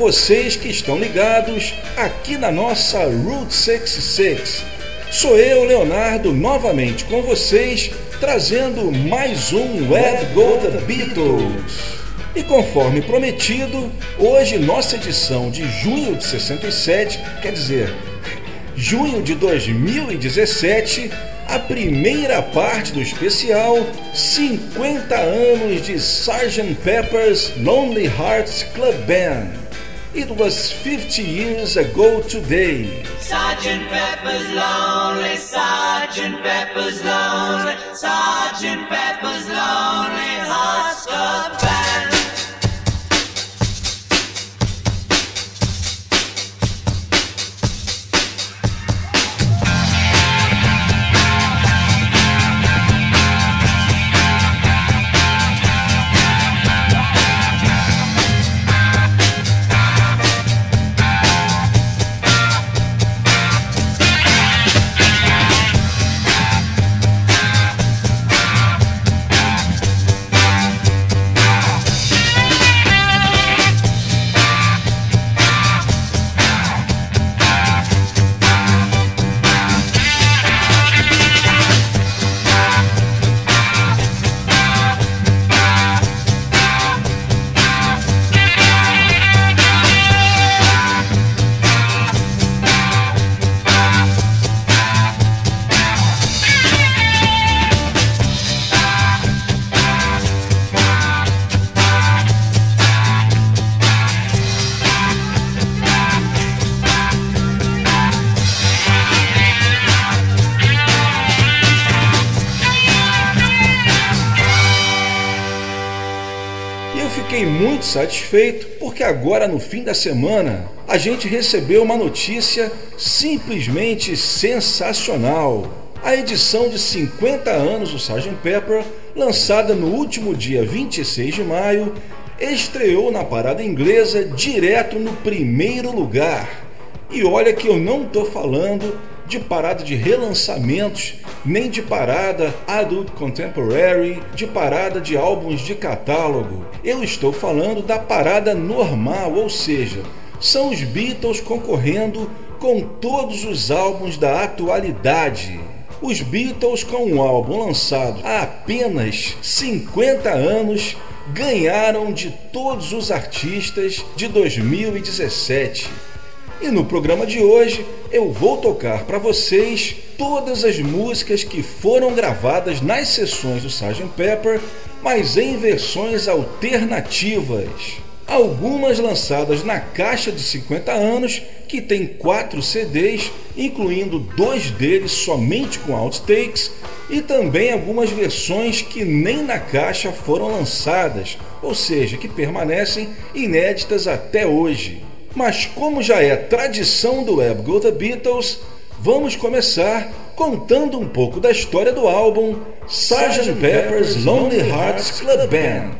Vocês que estão ligados aqui na nossa Route 66. Sou eu, Leonardo, novamente com vocês, trazendo mais um Web Go The Beatles. E conforme prometido, hoje nossa edição de junho de 67, quer dizer, junho de 2017, a primeira parte do especial 50 anos de Sgt. Pepper's Lonely Hearts Club Band. It was 50 years ago today. Sgt. Pepper's Lonely, Sgt. Pepper's Lonely, Sgt. Pepper's Lonely Hearts satisfeito porque agora no fim da semana a gente recebeu uma notícia simplesmente sensacional. A edição de 50 anos do Sgt. Pepper, lançada no último dia 26 de maio, estreou na parada inglesa direto no primeiro lugar. E olha que eu não estou falando de parada de relançamentos, nem de parada adult contemporary, de parada de álbuns de catálogo. Eu estou falando da parada normal, ou seja, são os Beatles concorrendo com todos os álbuns da atualidade. Os Beatles, com um álbum lançado há apenas 50 anos, ganharam de todos os artistas de 2017 e no programa de hoje eu vou tocar para vocês todas as músicas que foram gravadas nas sessões do Sgt. Pepper, mas em versões alternativas. Algumas lançadas na caixa de 50 anos, que tem quatro CDs, incluindo dois deles somente com outtakes, e também algumas versões que nem na caixa foram lançadas, ou seja, que permanecem inéditas até hoje. Mas como já é tradição do Web Go The Beatles, vamos começar contando um pouco da história do álbum Sgt. Pepper's Lonely Hearts Club Band.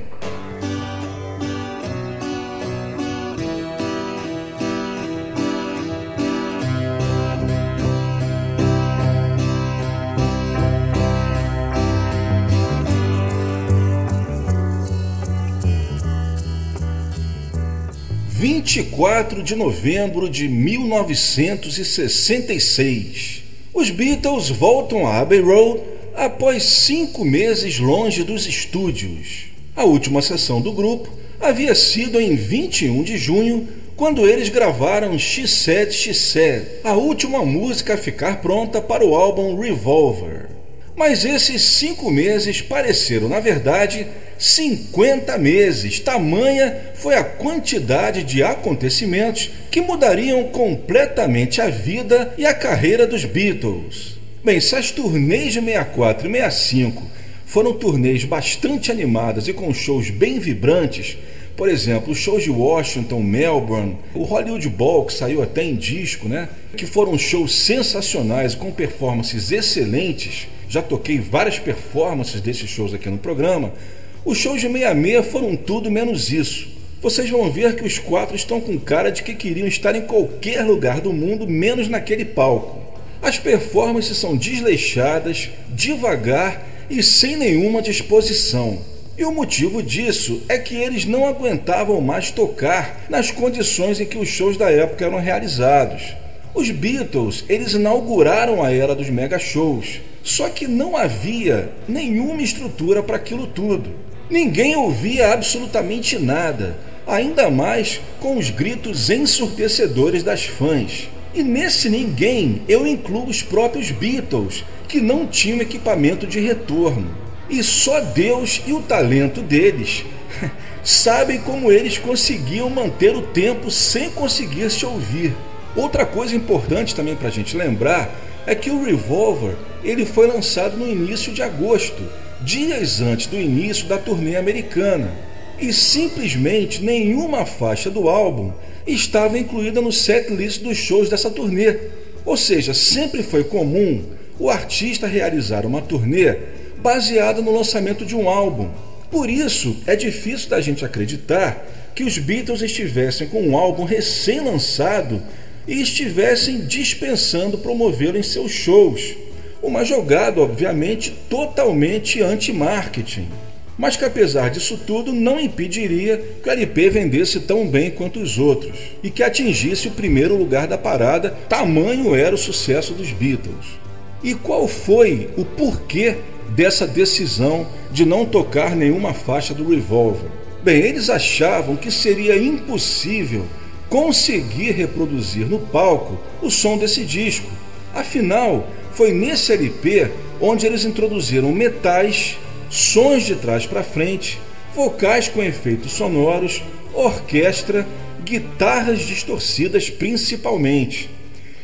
24 de novembro de 1966. Os Beatles voltam a Abbey Road após cinco meses longe dos estúdios. A última sessão do grupo havia sido em 21 de junho, quando eles gravaram She Said, She Said, a última música a ficar pronta para o álbum Revolver. Mas esses cinco meses pareceram, na verdade, 50 meses. Tamanha foi a quantidade de acontecimentos que mudariam completamente a vida e a carreira dos Beatles. Bem, se as turnês de 64 e 65 foram turnês bastante animadas e com shows bem vibrantes, por exemplo, shows de Washington, Melbourne, o Hollywood Bowl, que saiu até em disco, né? Que foram shows sensacionais com performances excelentes. Já toquei várias performances desses shows aqui no programa. Os shows de 66 foram tudo menos isso. Vocês vão ver que os quatro estão com cara de que queriam estar em qualquer lugar do mundo, menos naquele palco. As performances são desleixadas, devagar e sem nenhuma disposição. E o motivo disso é que eles não aguentavam mais tocar nas condições em que os shows da época eram realizados. Os Beatles, eles inauguraram a era dos mega shows, só que não havia nenhuma estrutura para aquilo tudo. Ninguém ouvia absolutamente nada, ainda mais com os gritos ensurdecedores das fãs. E nesse ninguém eu incluo os próprios Beatles, que não tinham equipamento de retorno. E só Deus e o talento deles sabem como eles conseguiam manter o tempo sem conseguir se ouvir. Outra coisa importante também para a gente lembrar é que o Revolver ele foi lançado no início de agosto, dias antes do início da turnê americana, e simplesmente nenhuma faixa do álbum estava incluída no setlist dos shows dessa turnê. Ou seja, sempre foi comum o artista realizar uma turnê baseada no lançamento de um álbum. Por isso, é difícil da gente acreditar que os Beatles estivessem com um álbum recém-lançado e estivessem dispensando promovê-lo em seus shows. Uma jogada, obviamente, totalmente anti-marketing. Mas que apesar disso tudo, não impediria que o LP vendesse tão bem quanto os outros e que atingisse o primeiro lugar da parada, tamanho era o sucesso dos Beatles. E qual foi o porquê dessa decisão de não tocar nenhuma faixa do Revolver. Bem, eles achavam que seria impossível conseguir reproduzir no palco o som desse disco. Afinal, foi nesse LP onde eles introduziram metais, sons de trás para frente, vocais com efeitos sonoros, orquestra, guitarras distorcidas principalmente.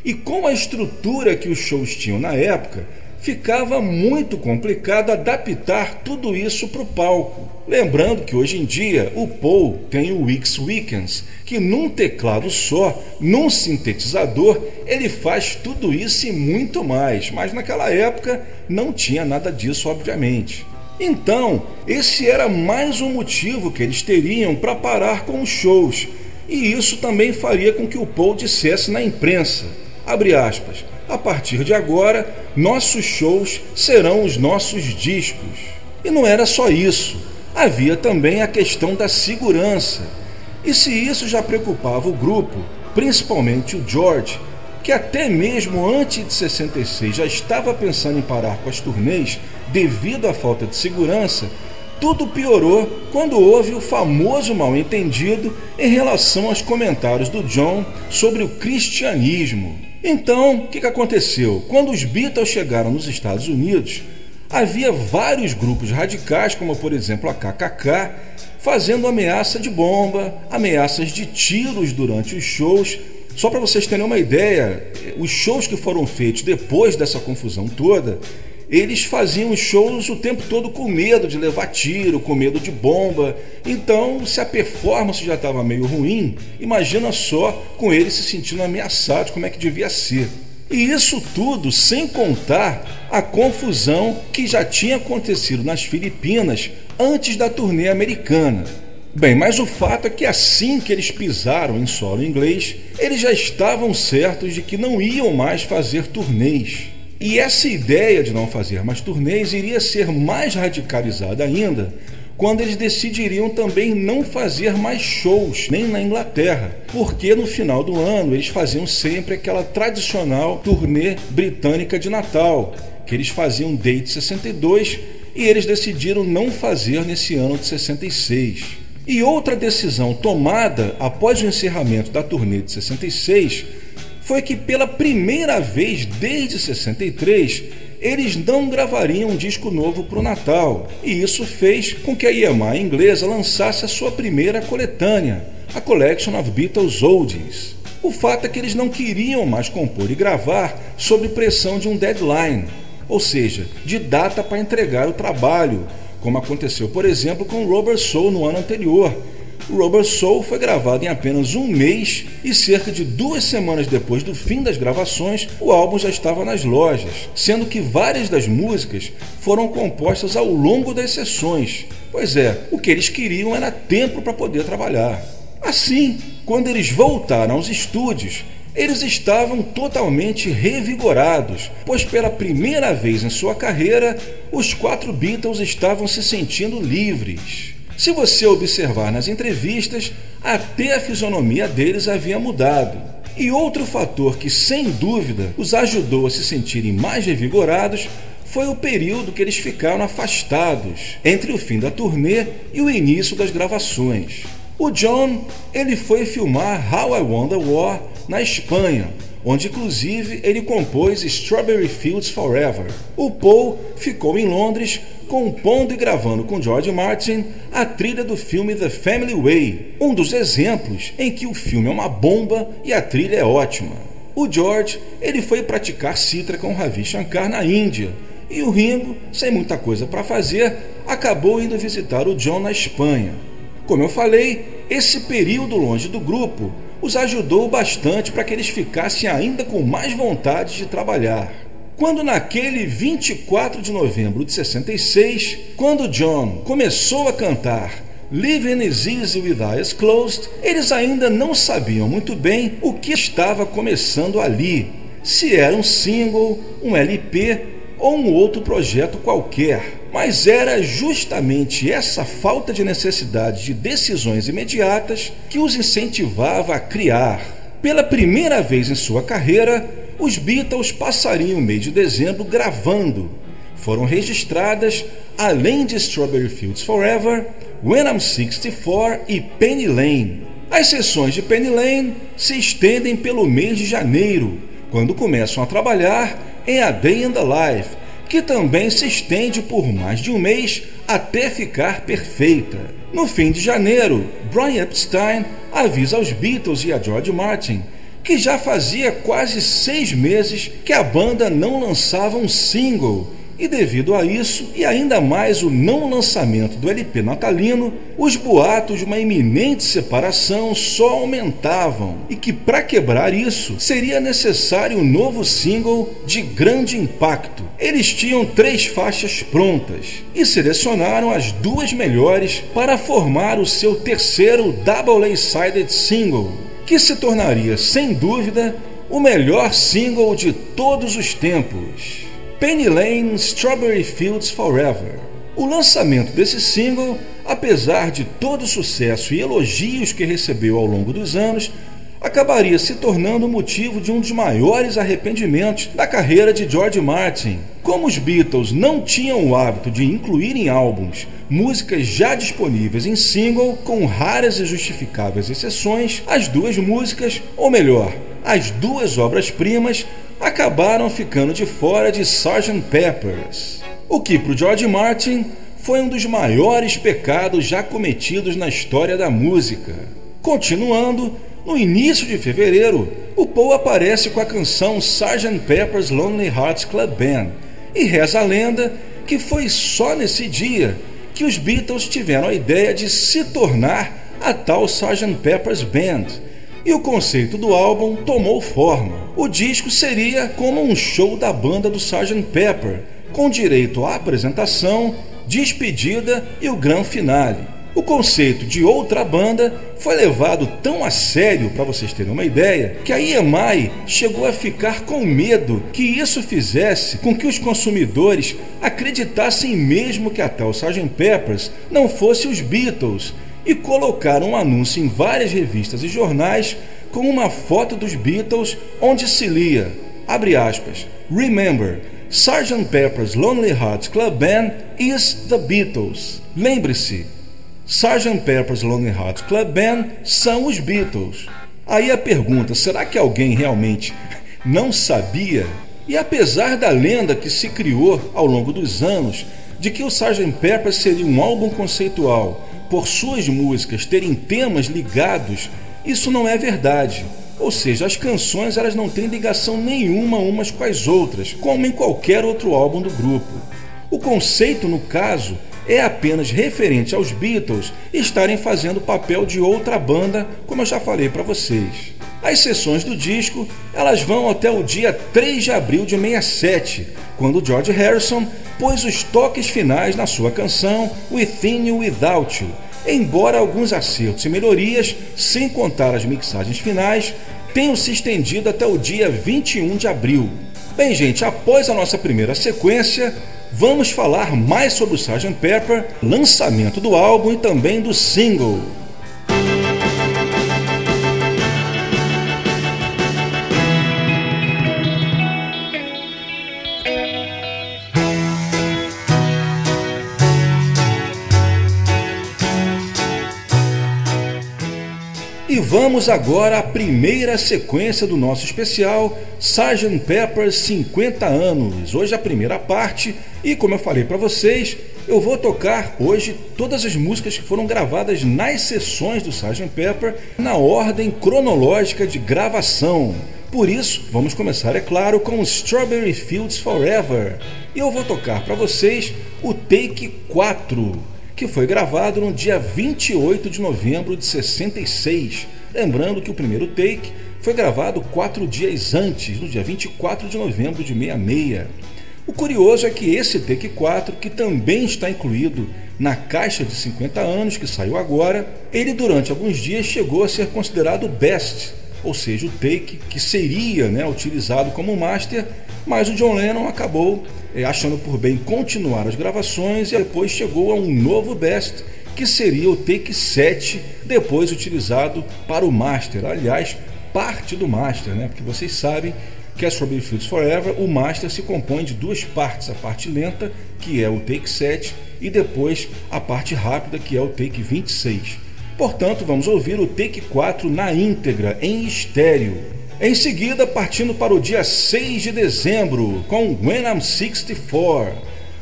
E com a estrutura que os shows tinham na época, ficava muito complicado adaptar tudo isso para o palco. Lembrando que hoje em dia o Paul tem o Wix Weekends, que num teclado só, num sintetizador, ele faz tudo isso e muito mais, mas naquela época não tinha nada disso, obviamente. Então, esse era mais um motivo que eles teriam para parar com os shows, e isso também faria com que o Paul dissesse na imprensa, abre aspas, a partir de agora, nossos shows serão os nossos discos. E não era só isso, havia também a questão da segurança. E se isso já preocupava o grupo, principalmente o George, que até mesmo antes de 66 já estava pensando em parar com as turnês devido à falta de segurança, tudo piorou quando houve o famoso mal-entendido em relação aos comentários do John sobre o cristianismo. Então, o que, aconteceu? Quando os Beatles chegaram nos Estados Unidos, havia vários grupos radicais, como por exemplo a KKK, fazendo ameaça de bomba, ameaças de tiros durante os shows. Só para vocês terem uma ideia, os shows que foram feitos depois dessa confusão toda eles faziam shows o tempo todo com medo de levar tiro, com medo de bomba. Então, se a performance já estava meio ruim, imagina só com eles se sentindo ameaçados, como é que devia ser. E isso tudo sem contar a confusão que já tinha acontecido nas Filipinas antes da turnê americana. Bem, mas o fato é que assim que eles pisaram em solo inglês, eles já estavam certos de que não iam mais fazer turnês. E essa ideia de não fazer mais turnês iria ser mais radicalizada ainda quando eles decidiriam também não fazer mais shows, nem na Inglaterra, porque no final do ano eles faziam sempre aquela tradicional turnê britânica de Natal, que eles faziam desde 62 e eles decidiram não fazer nesse ano de 66. E outra decisão tomada após o encerramento da turnê de 66 foi que pela primeira vez desde 63 eles não gravariam um disco novo para o Natal, e isso fez com que a EMI inglesa lançasse a sua primeira coletânea, a Collection of Beatles Oldies. O fato é que eles não queriam mais compor e gravar sob pressão de um deadline, ou seja, de data para entregar o trabalho, como aconteceu, por exemplo, com Robert Soul no ano anterior, Rubber Soul foi gravado em apenas um mês e cerca de duas semanas depois do fim das gravações, o álbum já estava nas lojas, sendo que várias das músicas foram compostas ao longo das sessões. Pois é, o que eles queriam era tempo para poder trabalhar. Assim, quando eles voltaram aos estúdios, eles estavam totalmente revigorados, pois pela primeira vez em sua carreira, os quatro Beatles estavam se sentindo livres. Se você observar nas entrevistas, até a fisionomia deles havia mudado. E outro fator que, sem dúvida, os ajudou a se sentirem mais revigorados foi o período que eles ficaram afastados entre o fim da turnê e o início das gravações. O John, ele foi filmar How I Won the War na Espanha, onde inclusive ele compôs Strawberry Fields Forever. O Paul ficou em Londres compondo e gravando com George Martin a trilha do filme The Family Way, um dos exemplos em que o filme é uma bomba e a trilha é ótima. O George ele foi praticar citra com Ravi Shankar na Índia e o Ringo, sem muita coisa para fazer, acabou indo visitar o John na Espanha. Como eu falei, esse período longe do grupo os ajudou bastante para que eles ficassem ainda com mais vontade de trabalhar. Quando naquele 24 de novembro de 66, quando John começou a cantar Living is Easy with Eyes Closed, eles ainda não sabiam muito bem o que estava começando ali, se era um single, um LP ou um outro projeto qualquer. Mas era justamente essa falta de necessidade de decisões imediatas que os incentivava a criar. Pela primeira vez em sua carreira, os Beatles passariam o mês de dezembro gravando. Foram registradas, além de Strawberry Fields Forever, When I'm 64 e Penny Lane. As sessões de Penny Lane se estendem pelo mês de janeiro, quando começam a trabalhar em A Day in the Life, que também se estende por mais de um mês até ficar perfeita. No fim de janeiro, Brian Epstein avisa aos Beatles e a George Martin que já fazia quase seis meses que a banda não lançava um single e devido a isso, e ainda mais o não lançamento do LP natalino, os boatos de uma iminente separação só aumentavam e que para quebrar isso seria necessário um novo single de grande impacto. Eles tinham três faixas prontas e selecionaram as duas melhores para formar o seu terceiro double A-sided single, que se tornaria sem dúvida o melhor single de todos os tempos. Penny Lane Strawberry Fields Forever. O lançamento desse single, apesar de todo o sucesso e elogios que recebeu ao longo dos anos, acabaria se tornando motivo de um dos maiores arrependimentos da carreira de George Martin. Como os Beatles não tinham o hábito de incluir em álbuns músicas já disponíveis em single, com raras e justificáveis exceções, as duas músicas, ou melhor, as duas obras-primas, acabaram ficando de fora de Sgt. Peppers, o que para o George Martin foi um dos maiores pecados já cometidos na história da música. Continuando, no início de fevereiro, o Paul aparece com a canção Sgt. Pepper's Lonely Hearts Club Band e reza a lenda que foi só nesse dia que os Beatles tiveram a ideia de se tornar a tal Sgt. Pepper's Band e o conceito do álbum tomou forma. O disco seria como um show da banda do Sgt. Pepper, com direito à apresentação, despedida e o grande finale. O conceito de outra banda foi levado tão a sério, para vocês terem uma ideia, que a EMI chegou a ficar com medo que isso fizesse com que os consumidores acreditassem mesmo que até o Sgt. Peppers não fosse os Beatles e colocaram um anúncio em várias revistas e jornais com uma foto dos Beatles onde se lia, abre aspas, Remember, Sgt. Pepper's Lonely Hearts Club Band is the Beatles. Lembre-se, Sgt. Pepper's Lonely Hearts Club Band são os Beatles. Aí a pergunta, será que alguém realmente não sabia? E apesar da lenda que se criou ao longo dos anos de que o Sgt. Pepper seria um álbum conceitual por suas músicas terem temas ligados, isso não é verdade. Ou seja, as canções elas não têm ligação nenhuma umas com as outras, como em qualquer outro álbum do grupo. O conceito, no caso, é apenas referente aos Beatles estarem fazendo papel de outra banda, como eu já falei para vocês. As sessões do disco elas vão até o dia 3 de abril de 67, quando George Harrison pôs os toques finais na sua canção Within You Without You, embora alguns acertos e melhorias, sem contar as mixagens finais, tenham se estendido até o dia 21 de abril. Bem, gente, após a nossa primeira sequência, vamos falar mais sobre o Sgt. Pepper, lançamento do álbum e também do single. Vamos agora à primeira sequência do nosso especial Sgt. Pepper 50 anos. Hoje a primeira parte e como eu falei para vocês, eu vou tocar hoje todas as músicas que foram gravadas nas sessões do Sgt. Pepper na ordem cronológica de gravação. Por isso, vamos começar, é claro, com Strawberry Fields Forever. E eu vou tocar para vocês o Take 4 que foi gravado no dia 28 de novembro de 66. Lembrando que o primeiro take foi gravado quatro dias antes, no dia 24 de novembro de 66. O curioso é que esse take 4, que também está incluído na caixa de 50 anos que saiu agora, ele durante alguns dias chegou a ser considerado best, ou seja, o take que seria né, utilizado como master, mas o John Lennon acabou é, achando por bem continuar as gravações e depois chegou a um novo best, que seria o take 7, depois utilizado para o master. Aliás, parte do master, né? Porque vocês sabem que a Strawberry Fields Forever, o master se compõe de duas partes, a parte lenta, que é o take 7, e depois a parte rápida, que é o take 26. Portanto, vamos ouvir o take 4 na íntegra, em estéreo. Em seguida, partindo para o dia 6 de dezembro com When I'm 64,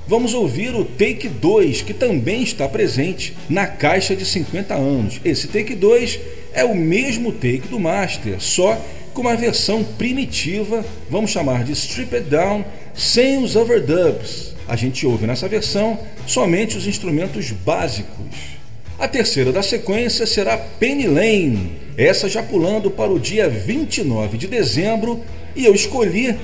vamos ouvir o Take 2, que também está presente na caixa de 50 anos. Esse Take 2 é o mesmo take do Master, só com uma versão primitiva, vamos chamar de Stripped Down, sem os overdubs. A gente ouve nessa versão somente os instrumentos básicos. A terceira da sequência será Penny Lane, essa já pulando para o dia 29 de dezembro, e eu escolhi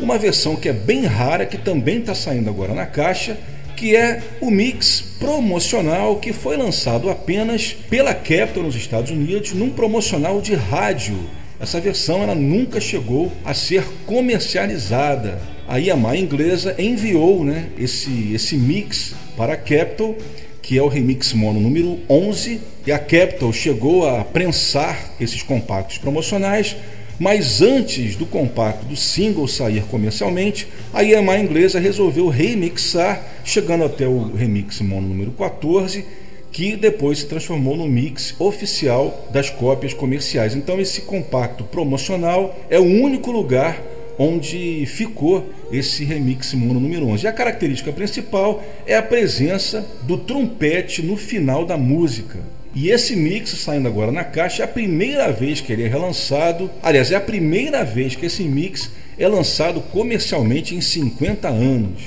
uma versão que é bem rara, que também está saindo agora na caixa, que é o mix promocional que foi lançado apenas pela Capitol nos Estados Unidos num promocional de rádio. Essa versão ela nunca chegou a ser comercializada. A Yamaha inglesa enviou né, esse, esse mix para a Capitol que é o remix mono número 11, e a Capitol chegou a prensar esses compactos promocionais, mas antes do compacto do single sair comercialmente, a Yamaha inglesa resolveu remixar, chegando até o remix mono número 14, que depois se transformou no mix oficial das cópias comerciais. Então esse compacto promocional é o único lugar onde ficou esse remix mono número 11. E a característica principal é a presença do trompete no final da música. E esse mix saindo agora na caixa é a primeira vez que ele é relançado. Aliás, é a primeira vez que esse mix é lançado comercialmente em 50 anos.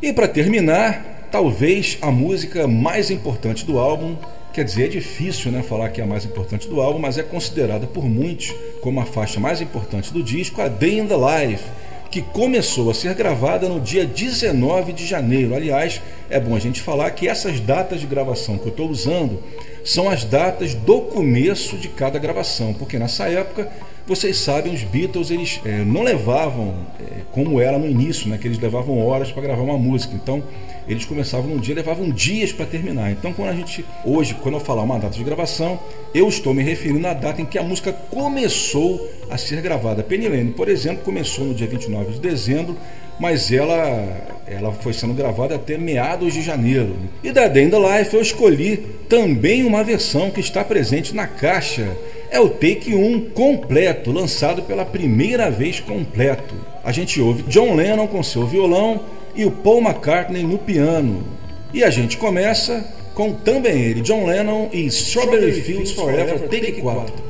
E para terminar, talvez a música mais importante do álbum Quer dizer, é difícil né, falar que é a mais importante do álbum, mas é considerada por muitos como a faixa mais importante do disco, a Day in the Life, que começou a ser gravada no dia 19 de janeiro. Aliás, é bom a gente falar que essas datas de gravação que eu estou usando são as datas do começo de cada gravação, porque nessa época vocês sabem, os Beatles eles é, não levavam é, como era no início, né, que eles levavam horas para gravar uma música. Então eles começavam num dia, levavam dias para terminar. Então, quando a gente hoje, quando eu falar uma data de gravação, eu estou me referindo à data em que a música começou a ser gravada. Penny Lane, por exemplo, começou no dia 29 de dezembro, mas ela ela foi sendo gravada até meados de janeiro. E da Day in the Life eu escolhi também uma versão que está presente na caixa. É o Take 1 completo, lançado pela primeira vez completo. A gente ouve John Lennon com seu violão, e o Paul McCartney no piano. E a gente começa com também ele, John Lennon e Strawberry, Strawberry Fields Forever, Forever Take 4.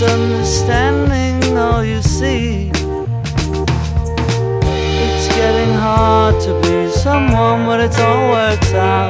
misunderstanding all you see. It's getting hard to be someone, but it all works out.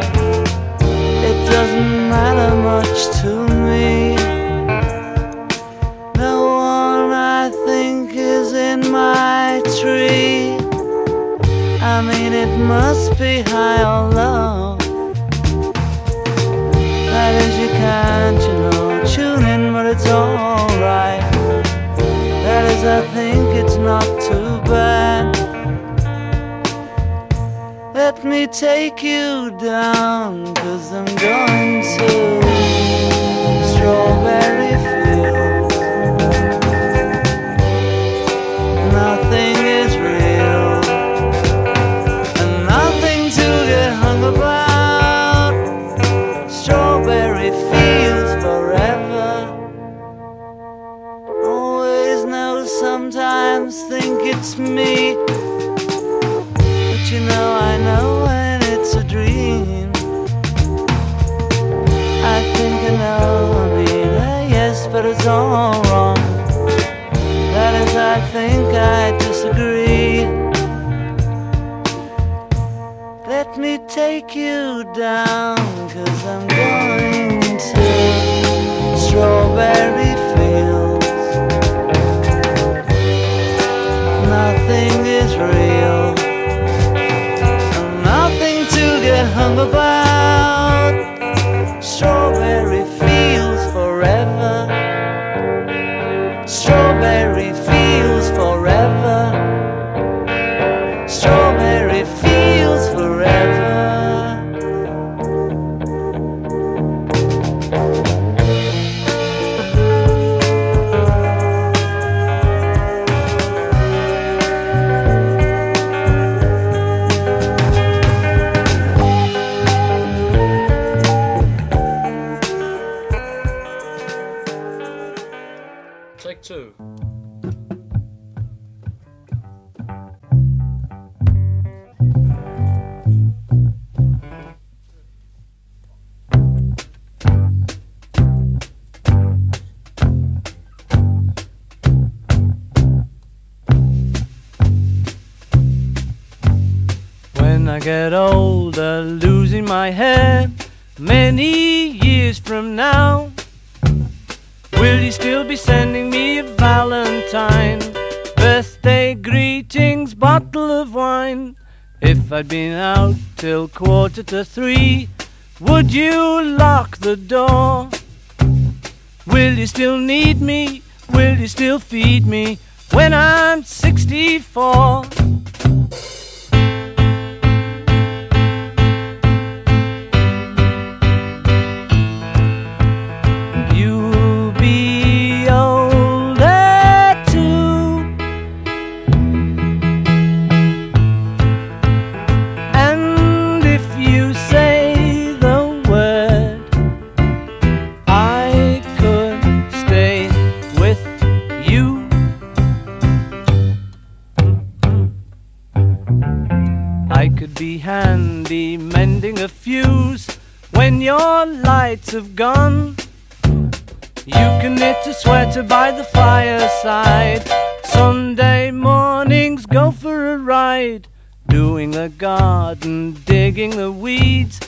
digging the weeds.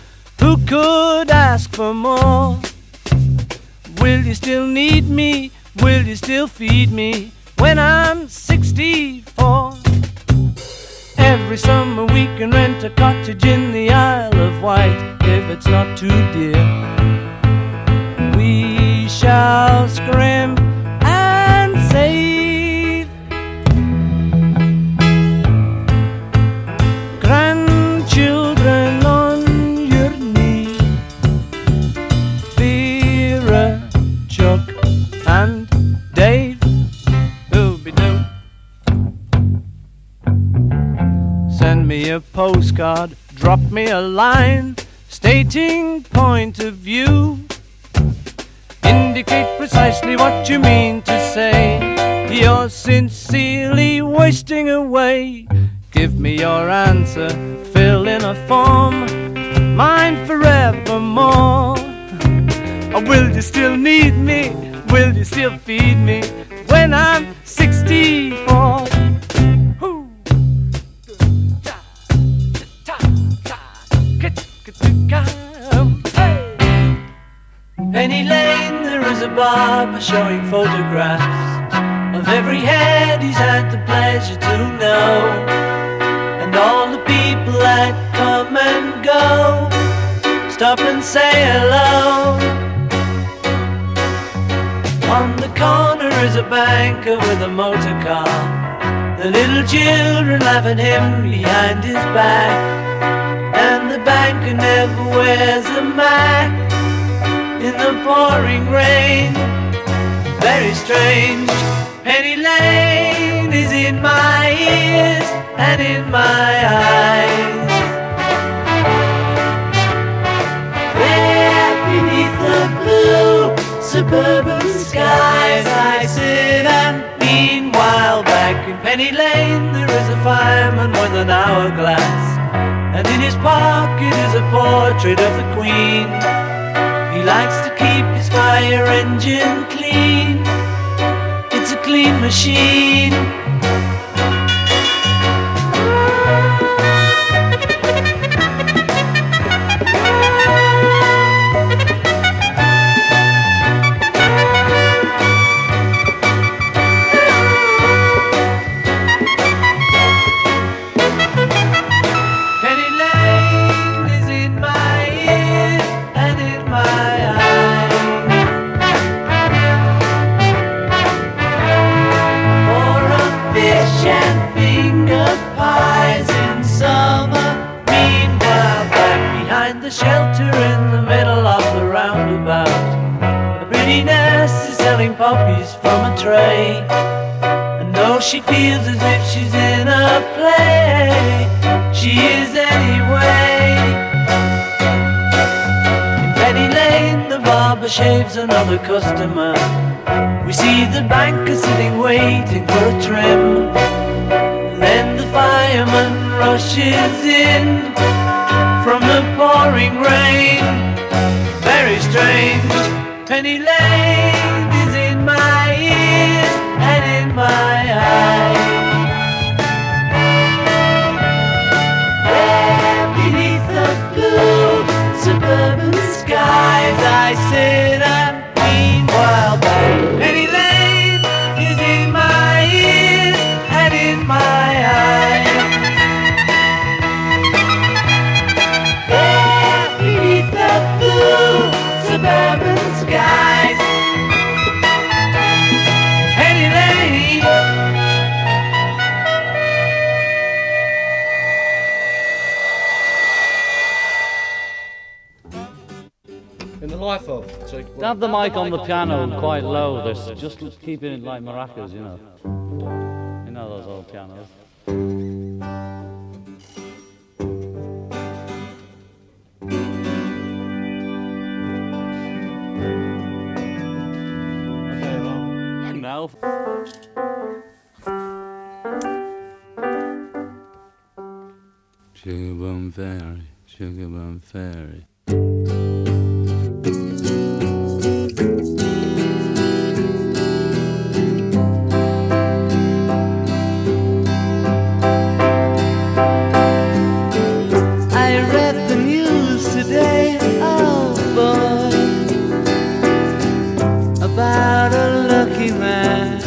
Who could ask for more? Will you still need me? Will you still feed me when I'm 64? Every summer we can rent a cottage in the Isle of Wight if it's not too dear. We shall scrimp a postcard, drop me a line stating point of view. Indicate precisely what you mean to say. You're sincerely wasting away. Give me your answer, fill in a form, mine forevermore. Oh, will you still need me? Will you still feed me when I'm 64? scam. Penny Lane, there is a barber showing photographs of every head he's had the pleasure to know, and all the people that come and go. Stop and say hello. On the corner is a banker with a motor car. The little children laugh at him behind his back the banker never wears a mac in the pouring rain. Very strange. Penny Lane is in my ears and in my eyes. There beneath the blue suburban skies, I sit and meanwhile back in Penny Lane there is a fireman with an hourglass, and in his pocket is a portrait of the Queen. He likes to keep his fire engine clean It's a clean machine. Just keeping it like maracas, you know. You know those old pianos. Okay, now. Sugar Bum Fairy, Sugar Bum Fairy. about a lucky man.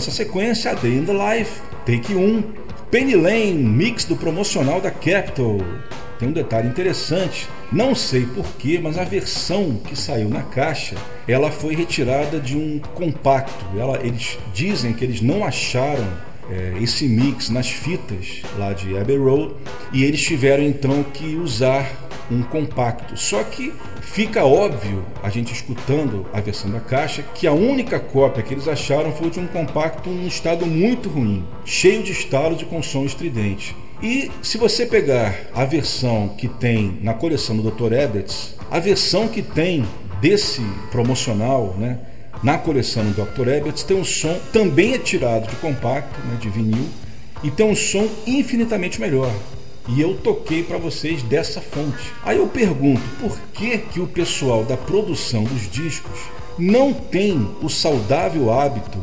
Nessa sequência Day in the Life, Take 1, Penny Lane, mix do promocional da Capitol. Tem um detalhe interessante, não sei porquê, mas a versão que saiu na caixa, ela foi retirada de um compacto. Ela, eles dizem que eles não acharam é, esse mix nas fitas lá de Abbey Road e eles tiveram então que usar um compacto. Só que fica óbvio, a gente escutando a versão da caixa, que a única cópia que eles acharam foi de um compacto em um estado muito ruim, cheio de estalos e com som estridente. E se você pegar a versão que tem na coleção do Dr. Ebbets, a versão que tem desse promocional, né, na coleção do Dr. Ebbets, tem um som também é tirado de compacto, né, de vinil, e tem um som infinitamente melhor. E eu toquei para vocês dessa fonte. Aí eu pergunto, por que que o pessoal da produção dos discos não tem o saudável hábito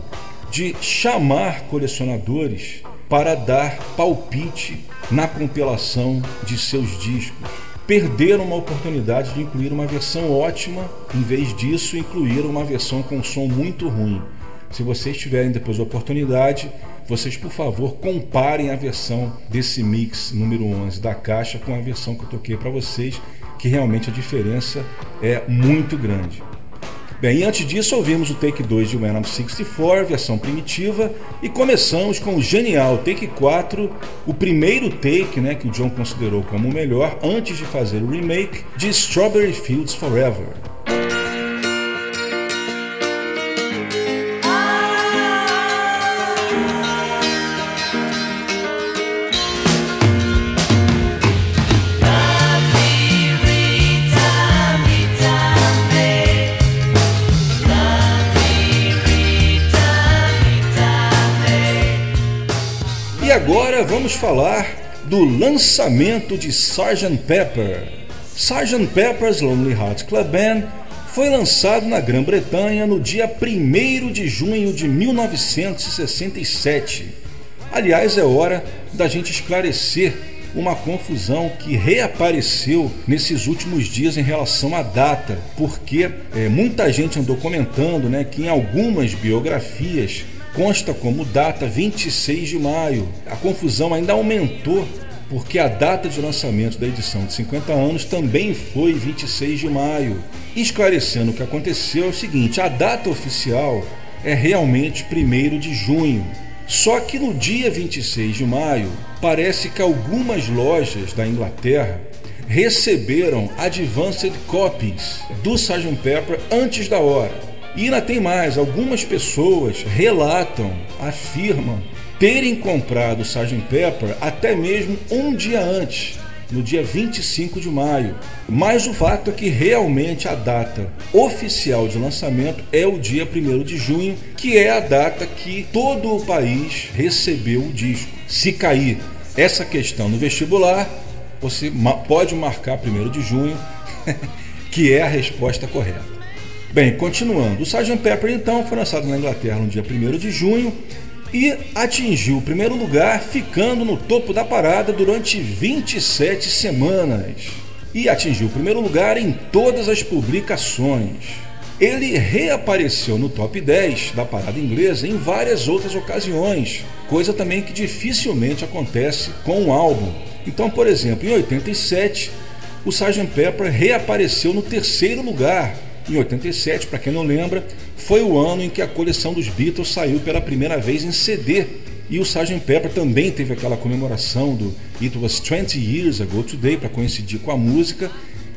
de chamar colecionadores para dar palpite na compilação de seus discos. Perderam uma oportunidade de incluir uma versão ótima, em vez disso, incluíram uma versão com som muito ruim. Se vocês tiverem depois a oportunidade, vocês por favor comparem a versão desse mix número 11 da caixa com a versão que eu toquei para vocês, que realmente a diferença é muito grande. Bem, antes disso ouvimos o take 2 de When I'm 64, versão primitiva, e começamos com o genial take 4, o primeiro take né, que o John considerou como o melhor antes de fazer o remake de Strawberry Fields Forever. Agora vamos falar do lançamento de Sgt. Pepper. Sgt. Pepper's Lonely Hearts Club Band foi lançado na Grã-Bretanha no dia 1 de junho de 1967. Aliás, é hora da gente esclarecer uma confusão que reapareceu nesses últimos dias em relação à data, porque é, muita gente andou comentando né, que em algumas biografias consta como data 26 de maio. A confusão ainda aumentou porque a data de lançamento da edição de 50 anos também foi 26 de maio. Esclarecendo o que aconteceu é o seguinte: a data oficial é realmente 1 de junho. Só que no dia 26 de maio, parece que algumas lojas da Inglaterra receberam advanced copies do Sgt. Pepper antes da hora. E ainda tem mais, algumas pessoas relatam, afirmam terem comprado o Sgt. Pepper até mesmo um dia antes, no dia 25 de maio. Mas o fato é que realmente a data oficial de lançamento é o dia 1 de junho, que é a data que todo o país recebeu o disco. Se cair essa questão no vestibular, você pode marcar 1 de junho, que é a resposta correta. Bem, continuando. O Sgt. Pepper então foi lançado na Inglaterra no dia 1 de junho e atingiu o primeiro lugar, ficando no topo da parada durante 27 semanas. E atingiu o primeiro lugar em todas as publicações. Ele reapareceu no top 10 da parada inglesa em várias outras ocasiões, coisa também que dificilmente acontece com um álbum. Então, por exemplo, em 87, o Sgt. Pepper reapareceu no terceiro lugar, em 87, para quem não lembra, foi o ano em que a coleção dos Beatles saiu pela primeira vez em CD. E o Sgt. Pepper também teve aquela comemoração do It Was 20 Years Ago Today para coincidir com a música.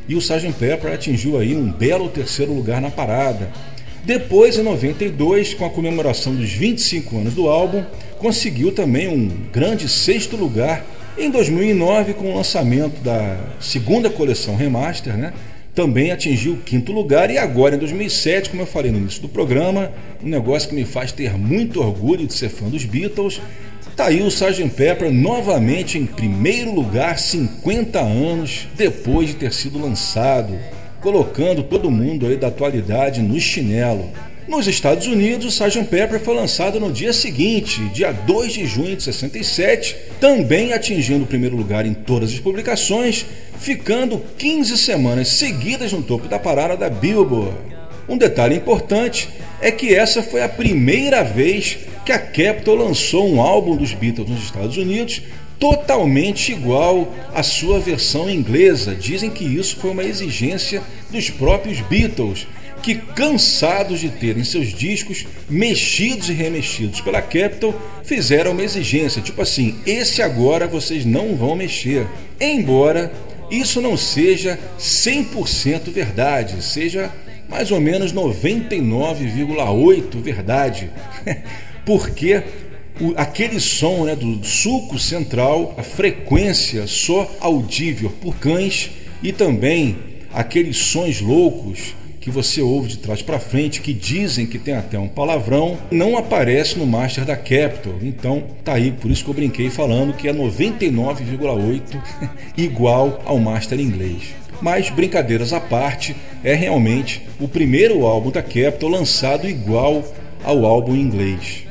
E o Sgt. Pepper atingiu aí um belo terceiro lugar na parada. Depois, em 92, com a comemoração dos 25 anos do álbum, conseguiu também um grande sexto lugar. Em 2009, com o lançamento da segunda coleção Remaster, né? Também atingiu o quinto lugar e agora em 2007, como eu falei no início do programa, um negócio que me faz ter muito orgulho de ser fã dos Beatles, tá aí o Sgt. Pepper novamente em primeiro lugar 50 anos depois de ter sido lançado, colocando todo mundo aí da atualidade no chinelo. Nos Estados Unidos, Sgt. Pepper foi lançado no dia seguinte, dia 2 de junho de 67, também atingindo o primeiro lugar em todas as publicações, ficando 15 semanas seguidas no topo da parada da Billboard. Um detalhe importante é que essa foi a primeira vez que a Capitol lançou um álbum dos Beatles nos Estados Unidos totalmente igual à sua versão inglesa. Dizem que isso foi uma exigência dos próprios Beatles, que cansados de terem seus discos mexidos e remexidos pela Capitol, fizeram uma exigência, tipo assim, esse agora vocês não vão mexer. Embora isso não seja 100% verdade, seja mais ou menos 99,8 verdade. Porque o, aquele som né, do sulco central, a frequência só audível por cães e também aqueles sons loucos que você ouve de trás para frente, que dizem que tem até um palavrão, não aparece no master da Capitol. Então tá aí, por isso que eu brinquei falando que é 99,8 igual ao master inglês. Mas brincadeiras à parte, é realmente o primeiro álbum da Capitol lançado igual ao álbum inglês.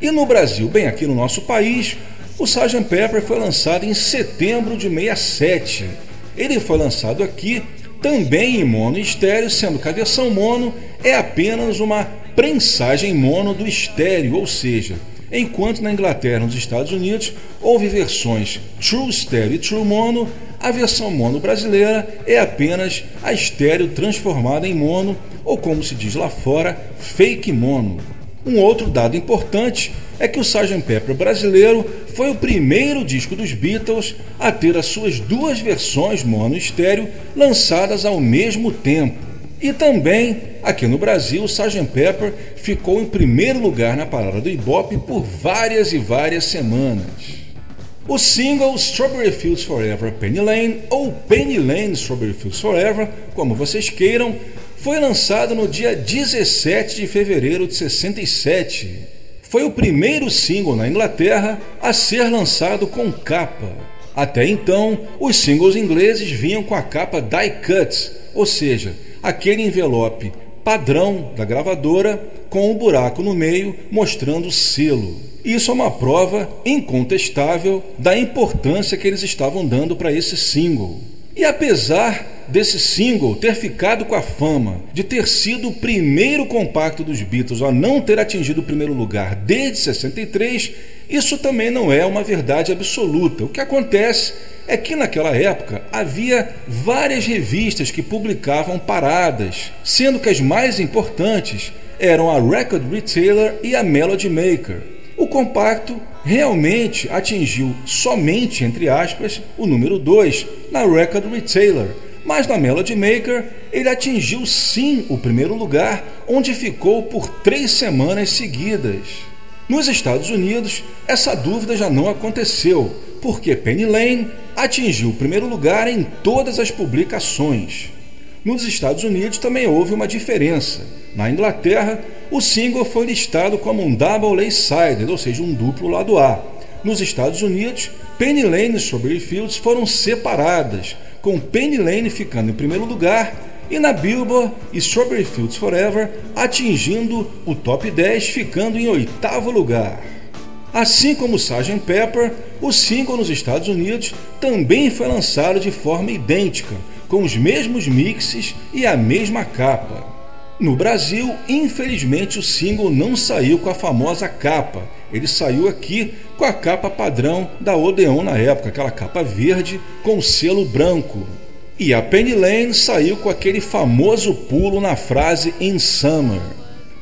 E no Brasil, bem aqui no nosso país, o Sgt. Pepper foi lançado em setembro de 67. Ele foi lançado aqui também em mono estéreo, sendo que a versão mono é apenas uma prensagem mono do estéreo, ou seja, enquanto na Inglaterra e nos Estados Unidos houve versões True Stereo e True Mono, a versão mono brasileira é apenas a estéreo transformada em mono, ou como se diz lá fora, fake mono. Um outro dado importante é que o Sgt. Pepper brasileiro foi o primeiro disco dos Beatles a ter as suas duas versões mono estéreo lançadas ao mesmo tempo. E também, aqui no Brasil, o Sgt. Pepper ficou em primeiro lugar na parada do Ibope por várias e várias semanas. O single Strawberry Fields Forever Penny Lane, ou Penny Lane Strawberry Fields Forever, como vocês queiram, foi lançado no dia 17 de fevereiro de 67 foi o primeiro single na Inglaterra a ser lançado com capa. Até então, os singles ingleses vinham com a capa die cut, ou seja, aquele envelope padrão da gravadora com um buraco no meio mostrando o selo. Isso é uma prova incontestável da importância que eles estavam dando para esse single. E apesar desse single ter ficado com a fama de ter sido o primeiro compacto dos Beatles a não ter atingido o primeiro lugar desde 63, isso também não é uma verdade absoluta. O que acontece é que naquela época havia várias revistas que publicavam paradas, sendo que as mais importantes eram a Record Retailer e a Melody Maker. O compacto realmente atingiu somente, entre aspas, o número 2 na Record Retailer, mas na Melody Maker ele atingiu sim o primeiro lugar, onde ficou por três semanas seguidas. Nos Estados Unidos, essa dúvida já não aconteceu, porque Penny Lane atingiu o primeiro lugar em todas as publicações. Nos Estados Unidos também houve uma diferença. Na Inglaterra, o single foi listado como um double A-sided, ou seja, um duplo lado A. Nos Estados Unidos, Penny Lane e Strawberry Fields foram separadas, com Penny Lane ficando em primeiro lugar e na Billboard Strawberry Fields Forever atingindo o top 10, ficando em oitavo lugar. Assim como Sgt. Pepper, o single nos Estados Unidos também foi lançado de forma idêntica, com os mesmos mixes e a mesma capa. No Brasil, infelizmente, o single não saiu com a famosa capa. Ele saiu aqui com a capa padrão da Odeon na época, aquela capa verde com selo branco. E a Penny Lane saiu com aquele famoso pulo na frase In Summer.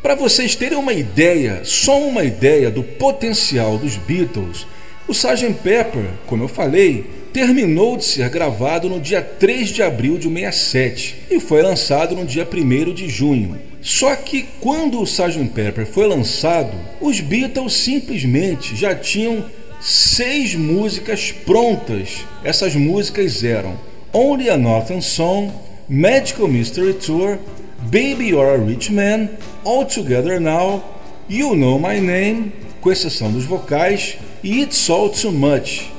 Para vocês terem uma ideia, só uma ideia do potencial dos Beatles, o Sgt. Pepper, como eu falei, terminou de ser gravado no dia 3 de abril de 67 e foi lançado no dia 1 de junho. Só que quando o Sgt. Pepper foi lançado, os Beatles simplesmente já tinham seis músicas prontas. Essas músicas eram Only a Northern Song, Magical Mystery Tour, Baby You're a Rich Man, All Together Now, You Know My Name, com exceção dos vocais, e It's All Too Much.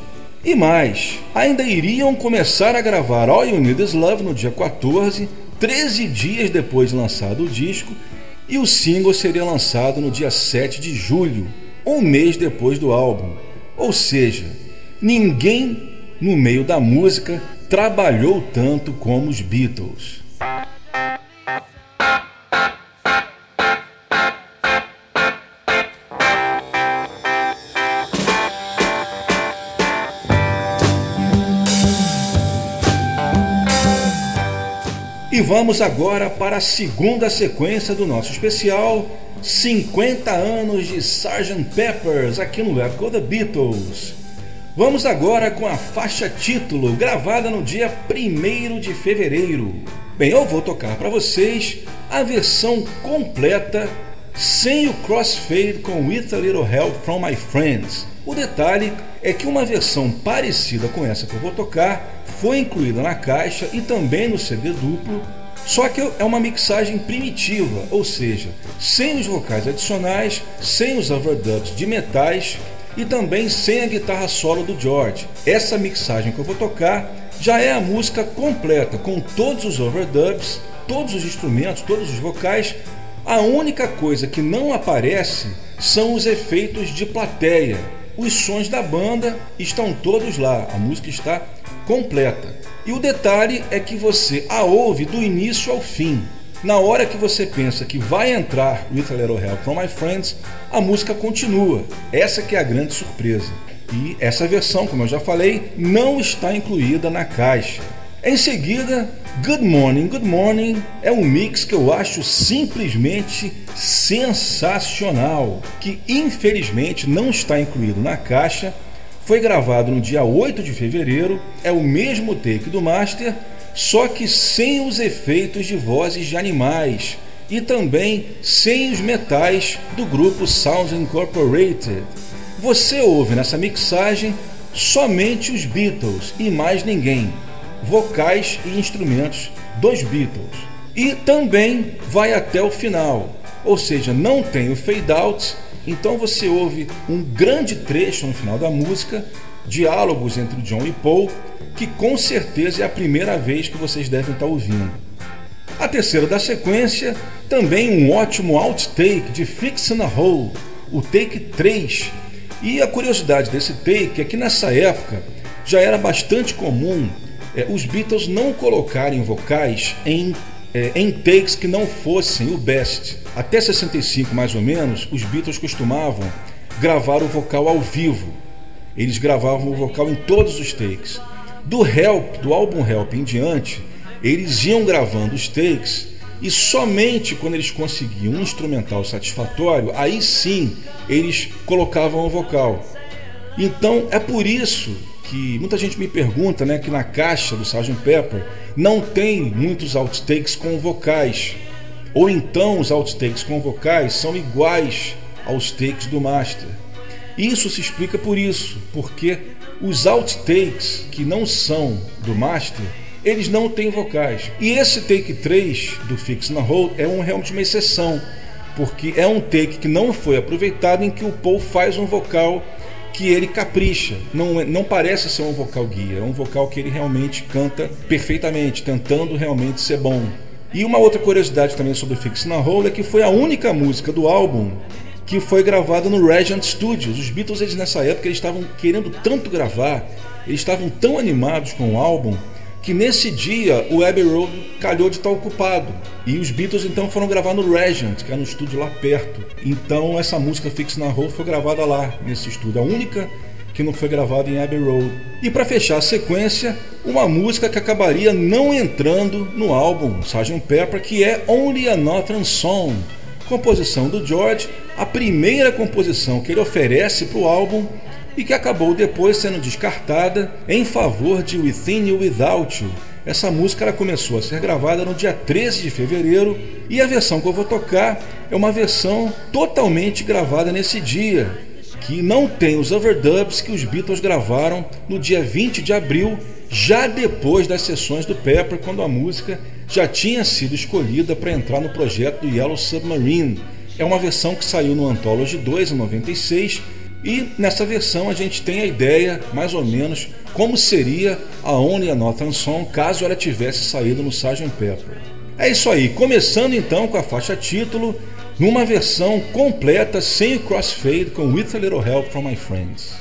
E mais, ainda iriam começar a gravar All You Need Is Love no dia 14 13 dias depois de lançado o disco, e o single seria lançado no dia 7 de julho, um mês depois do álbum. Ou seja, ninguém no meio da música trabalhou tanto como os Beatles. E vamos agora para a segunda sequência do nosso especial 50 anos de Sgt. Peppers aqui no Echo The Beatles. Vamos agora com a faixa título, gravada no dia 1 de fevereiro. Bem, eu vou tocar para vocês a versão completa sem o crossfade com With a Little Help from My Friends. O detalhe é que uma versão parecida com essa que eu vou tocar foi incluída na caixa e também no CD duplo, só que é uma mixagem primitiva, ou seja, sem os vocais adicionais, sem os overdubs de metais e também sem a guitarra solo do George. Essa mixagem que eu vou tocar já é a música completa, com todos os overdubs, todos os instrumentos, todos os vocais. A única coisa que não aparece são os efeitos de plateia. Os sons da banda estão todos lá, a música está completa. E o detalhe é que você a ouve do início ao fim. Na hora que você pensa que vai entrar With a Little Help from My Friends, a música continua. Essa que é a grande surpresa. E essa versão, como eu já falei, não está incluída na caixa. Em seguida, Good Morning, Good Morning é um mix que eu acho simplesmente sensacional, que infelizmente não está incluído na caixa foi gravado no dia 8 de fevereiro, é o mesmo take do Master, só que sem os efeitos de vozes de animais e também sem os metais do grupo Sounds Incorporated. Você ouve nessa mixagem somente os Beatles e mais ninguém, vocais e instrumentos dos Beatles. E também vai até o final, ou seja, não tem o fade out então você ouve um grande trecho no final da música, diálogos entre John e Paul, que com certeza é a primeira vez que vocês devem estar ouvindo. A terceira da sequência, também um ótimo outtake de Fixin' a Hole, o take 3. E a curiosidade desse take é que nessa época já era bastante comum é, os Beatles não colocarem vocais em é, em takes que não fossem o best. Até 65, mais ou menos, os Beatles costumavam gravar o vocal ao vivo. Eles gravavam o vocal em todos os takes. Do Help, do álbum Help em diante, eles iam gravando os takes e somente quando eles conseguiam um instrumental satisfatório, aí sim eles colocavam o vocal. Então é por isso que muita gente me pergunta, né, que na caixa do Sgt. Pepper não tem muitos outtakes com vocais, ou então os outtakes com vocais são iguais aos takes do master. Isso se explica por isso, porque os outtakes que não são do master, eles não têm vocais. E esse take 3 do Fix na Hold é um, realmente uma exceção, porque é um take que não foi aproveitado em que o Paul faz um vocal que ele capricha. Não, não parece ser um vocal guia, é um vocal que ele realmente canta perfeitamente, tentando realmente ser bom. E uma outra curiosidade também sobre Fix na Hole é que foi a única música do álbum que foi gravada no Regent Studios. Os Beatles eles, nessa época eles estavam querendo tanto gravar, eles estavam tão animados com o álbum que nesse dia o Abbey Road calhou de estar ocupado. E os Beatles então foram gravar no Regent, que é no estúdio lá perto. Então essa música Fix na Road foi gravada lá, nesse estúdio. A única que não foi gravada em Abbey Road. E para fechar a sequência, uma música que acabaria não entrando no álbum Sgt. Pepper, que é Only a Northern Song, composição do George, a primeira composição que ele oferece para o álbum e que acabou depois sendo descartada em favor de Within You Without You. Essa música ela começou a ser gravada no dia 13 de fevereiro e a versão que eu vou tocar é uma versão totalmente gravada nesse dia, que não tem os overdubs que os Beatles gravaram no dia 20 de abril, já depois das sessões do Pepper, quando a música já tinha sido escolhida para entrar no projeto do Yellow Submarine. É uma versão que saiu no Anthology 2 em 96 e nessa versão a gente tem a ideia, mais ou menos, como seria a Only a Northern Song caso ela tivesse saído no Sgt. Pepper. É isso aí, começando então com a faixa título, numa versão completa sem o crossfade com With a Little Help from My Friends.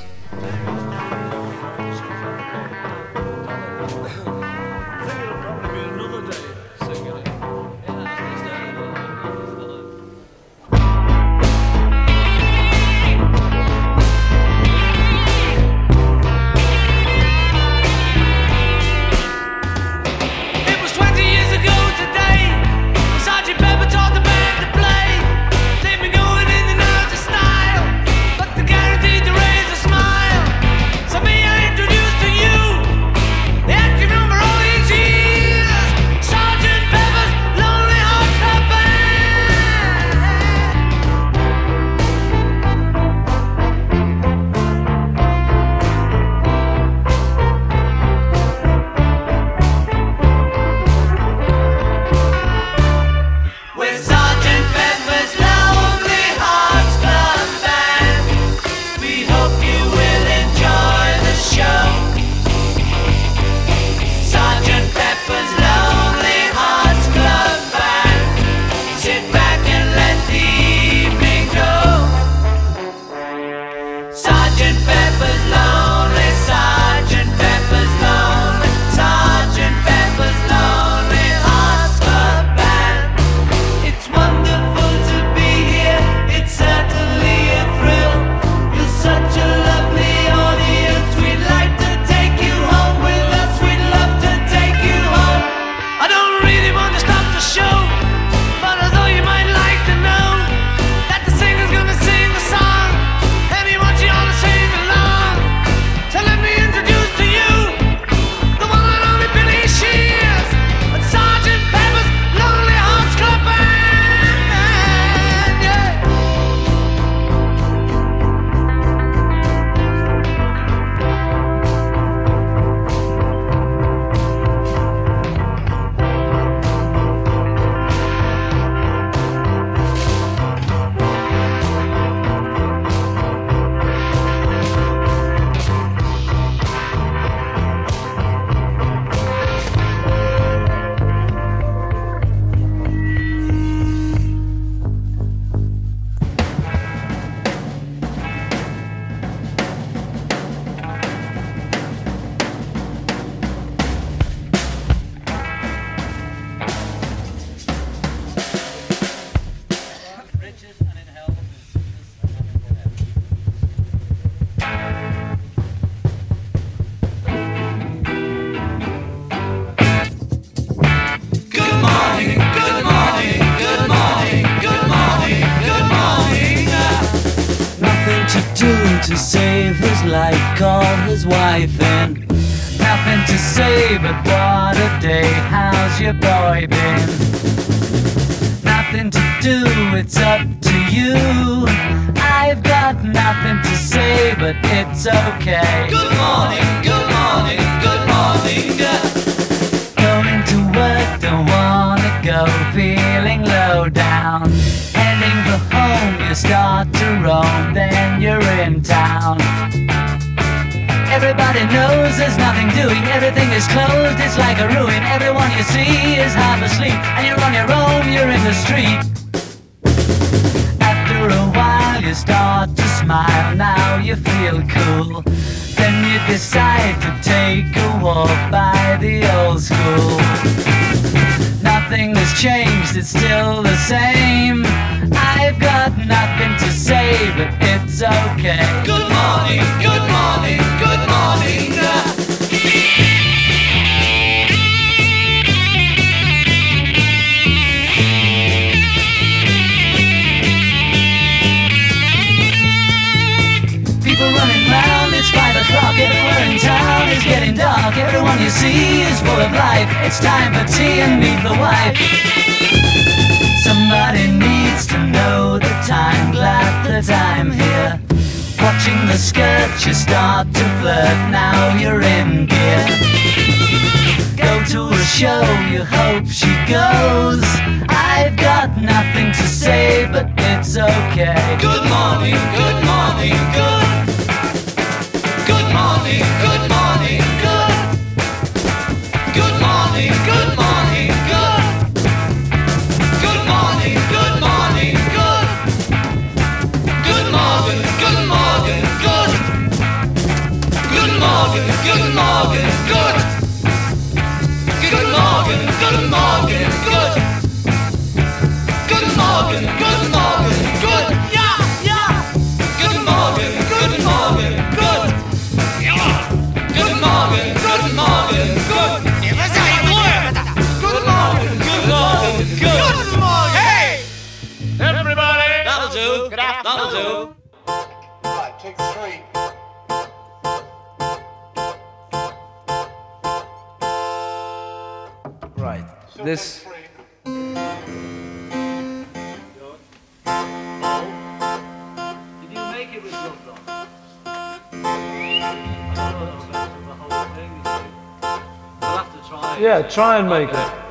Try and make it.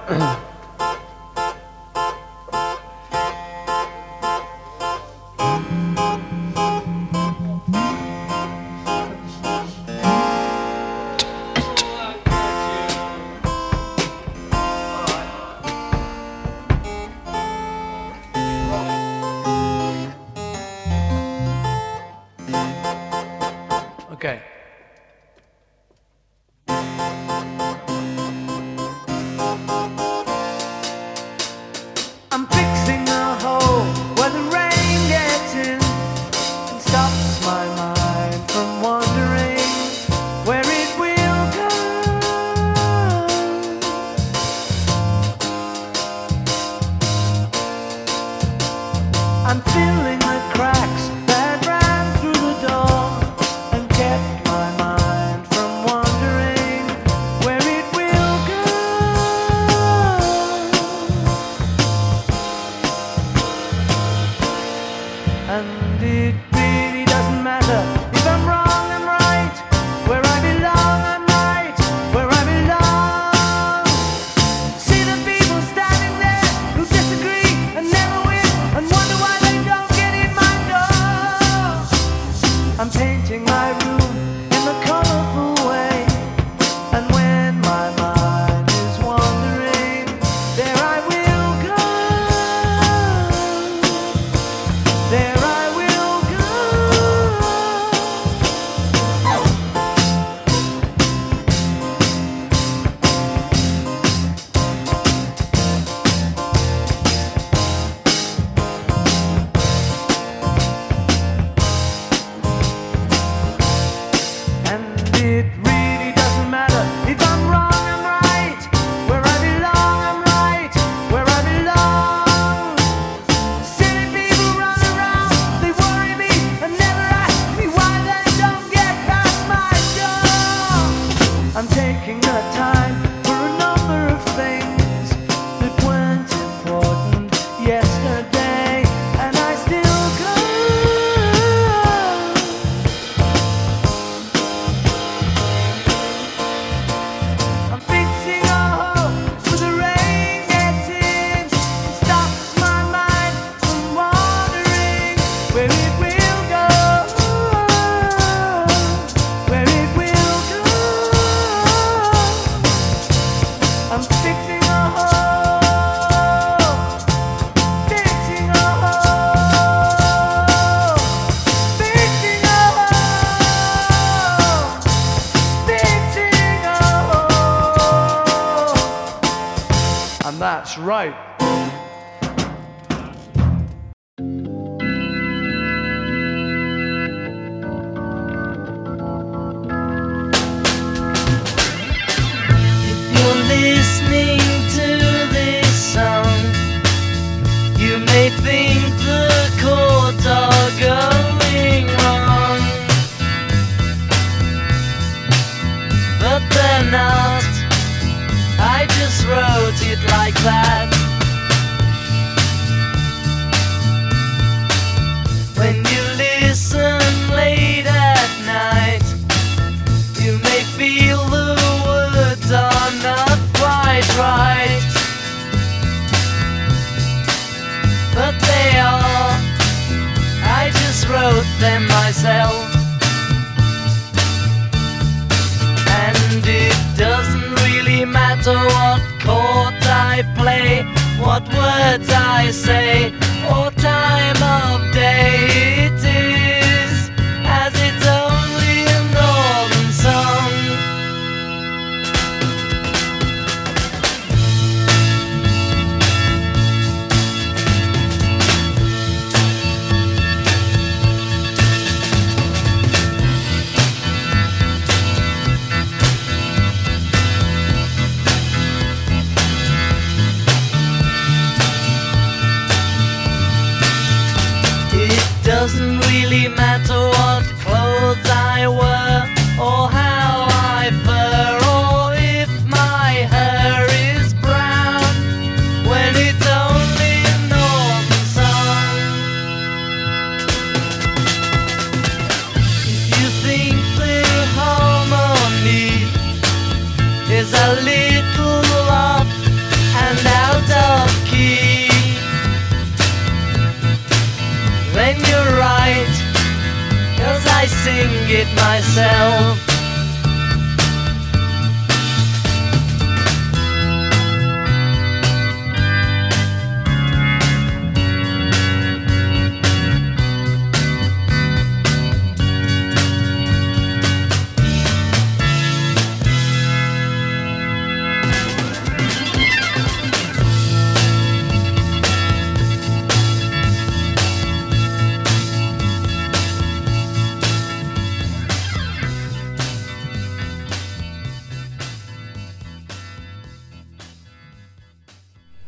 Sing it myself.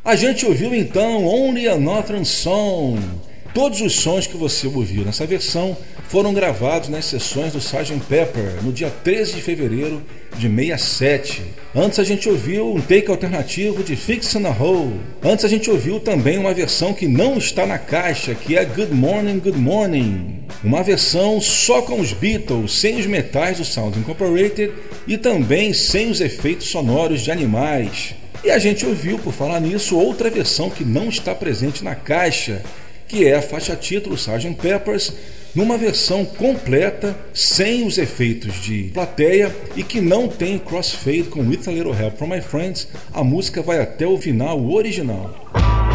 A gente ouviu então Only a Northern Song. Todos os sons que você ouviu nessa versão foram gravados nas sessões do Sgt. Pepper no dia 13 de fevereiro de 67. Antes a gente ouviu um take alternativo de Fixin' a Hole. Antes a gente ouviu também uma versão que não está na caixa, que é Good Morning, Good Morning. Uma versão só com os Beatles, sem os metais do Sound Incorporated e também sem os efeitos sonoros de animais. E a gente ouviu, por falar nisso, outra versão que não está presente na caixa, que é a faixa título Sgt. Peppers, numa versão completa, sem os efeitos de plateia e que não tem crossfade com With a Little Help from My Friends. A música vai até o final original.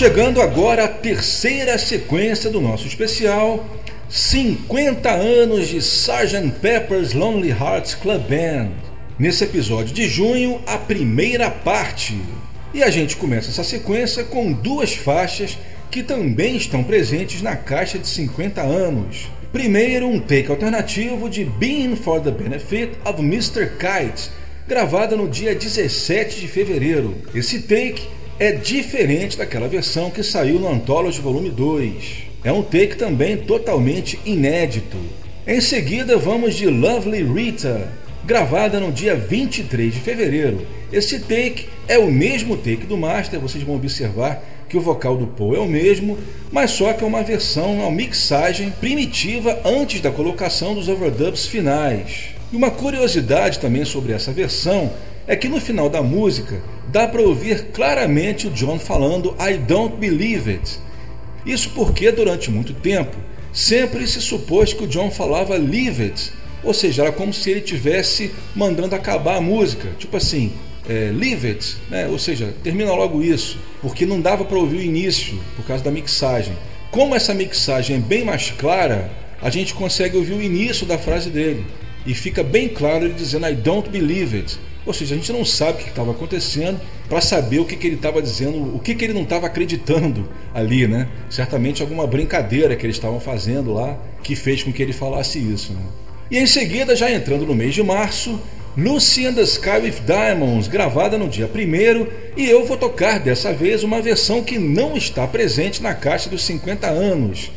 Chegando agora à terceira sequência do nosso especial, 50 anos de Sgt. Pepper's Lonely Hearts Club Band. Nesse episódio de junho, a primeira parte. E a gente começa essa sequência com duas faixas que também estão presentes na caixa de 50 anos. Primeiro, um take alternativo de Being for the Benefit of Mr. Kite, gravada no dia 17 de fevereiro. Esse take é diferente daquela versão que saiu no Anthology Volume 2. É um take também totalmente inédito. Em seguida, vamos de Lovely Rita, gravada no dia 23 de fevereiro. Esse take é o mesmo take do Master, vocês vão observar que o vocal do Paul é o mesmo, mas só que é uma versão, uma mixagem primitiva antes da colocação dos overdubs finais. E uma curiosidade também sobre essa versão é que no final da música dá para ouvir claramente o John falando I don't believe it. Isso porque durante muito tempo sempre se supôs que o John falava leave it, ou seja, era como se ele tivesse mandando acabar a música, tipo assim, é, leave it, né? ou seja, termina logo isso, porque não dava para ouvir o início por causa da mixagem. Como essa mixagem é bem mais clara, a gente consegue ouvir o início da frase dele e fica bem claro ele dizendo I don't believe it. Ou seja, a gente não sabe o que estava acontecendo para saber o que, que ele estava dizendo, o que, que ele não estava acreditando ali, né? Certamente alguma brincadeira que eles estavam fazendo lá que fez com que ele falasse isso. Né? E em seguida, já entrando no mês de março, Lucy and the Sky with Diamonds, gravada no dia 1 e eu vou tocar dessa vez uma versão que não está presente na caixa dos 50 anos.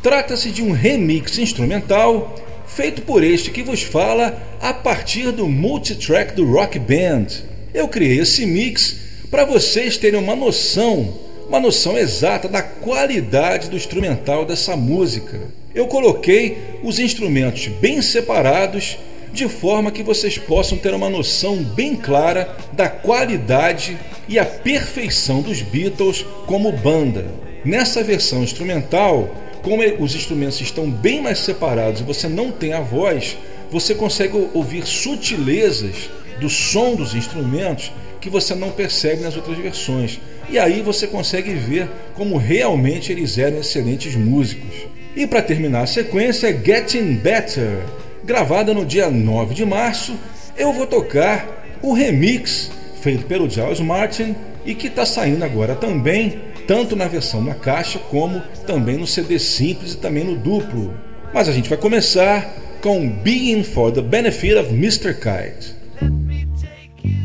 Trata-se de um remix instrumental feito por este que vos fala a partir do multitrack do Rock Band. Eu criei esse mix para vocês terem uma noção, uma noção exata da qualidade do instrumental dessa música. Eu coloquei os instrumentos bem separados de forma que vocês possam ter uma noção bem clara da qualidade e a perfeição dos Beatles como banda. Nessa versão instrumental, como os instrumentos estão bem mais separados e você não tem a voz, você consegue ouvir sutilezas do som dos instrumentos que você não percebe nas outras versões. E aí você consegue ver como realmente eles eram excelentes músicos. E para terminar a sequência, Getting Better, gravada no dia 9 de março, eu vou tocar o remix feito pelo Giles Martin e que está saindo agora também, tanto na versão na caixa como também no CD simples e também no duplo. Mas a gente vai começar com Being for the Benefit of Mr. Kite.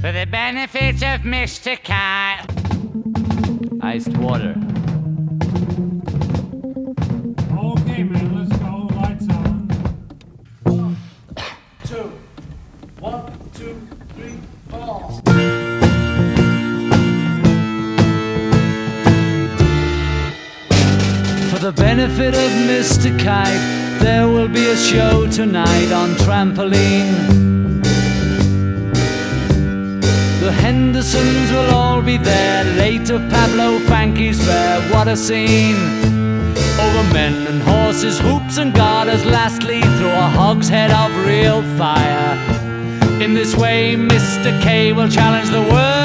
For the benefit of Mr. Kite. Iced water. The benefit of Mr. Kite, there will be a show tonight on trampoline. The Hendersons will all be there. Later, Pablo Fanky's fair. What a scene! Over men and horses, hoops and garters. Lastly, through a hogshead of real fire. In this way, Mr. K will challenge the world.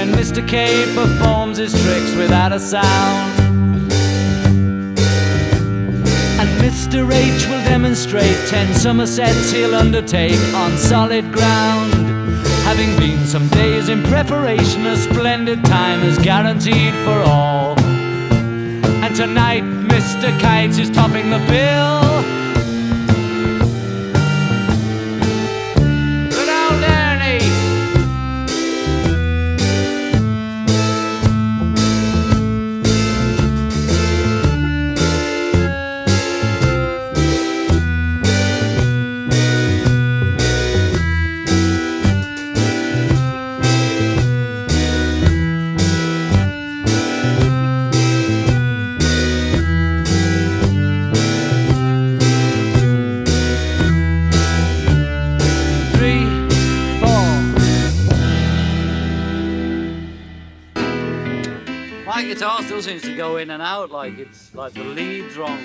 When Mr. K performs his tricks without a sound. And Mr. H will demonstrate 10 Somersets he'll undertake on solid ground. Having been some days in preparation, a splendid time is guaranteed for all. And tonight, Mr. Kites is topping the bill. Go in and out like it's like the lead's wrong.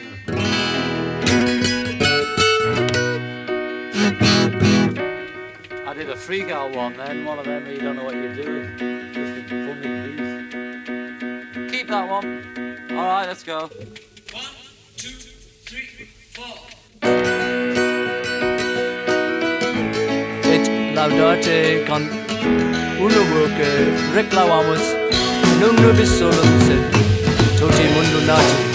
I did a freak out one then, one of them you don't know what you're doing. Just a funny piece. Keep that one. Alright, let's go. et laudate con uno worke reclamamos non nobis solum Sote mundu nati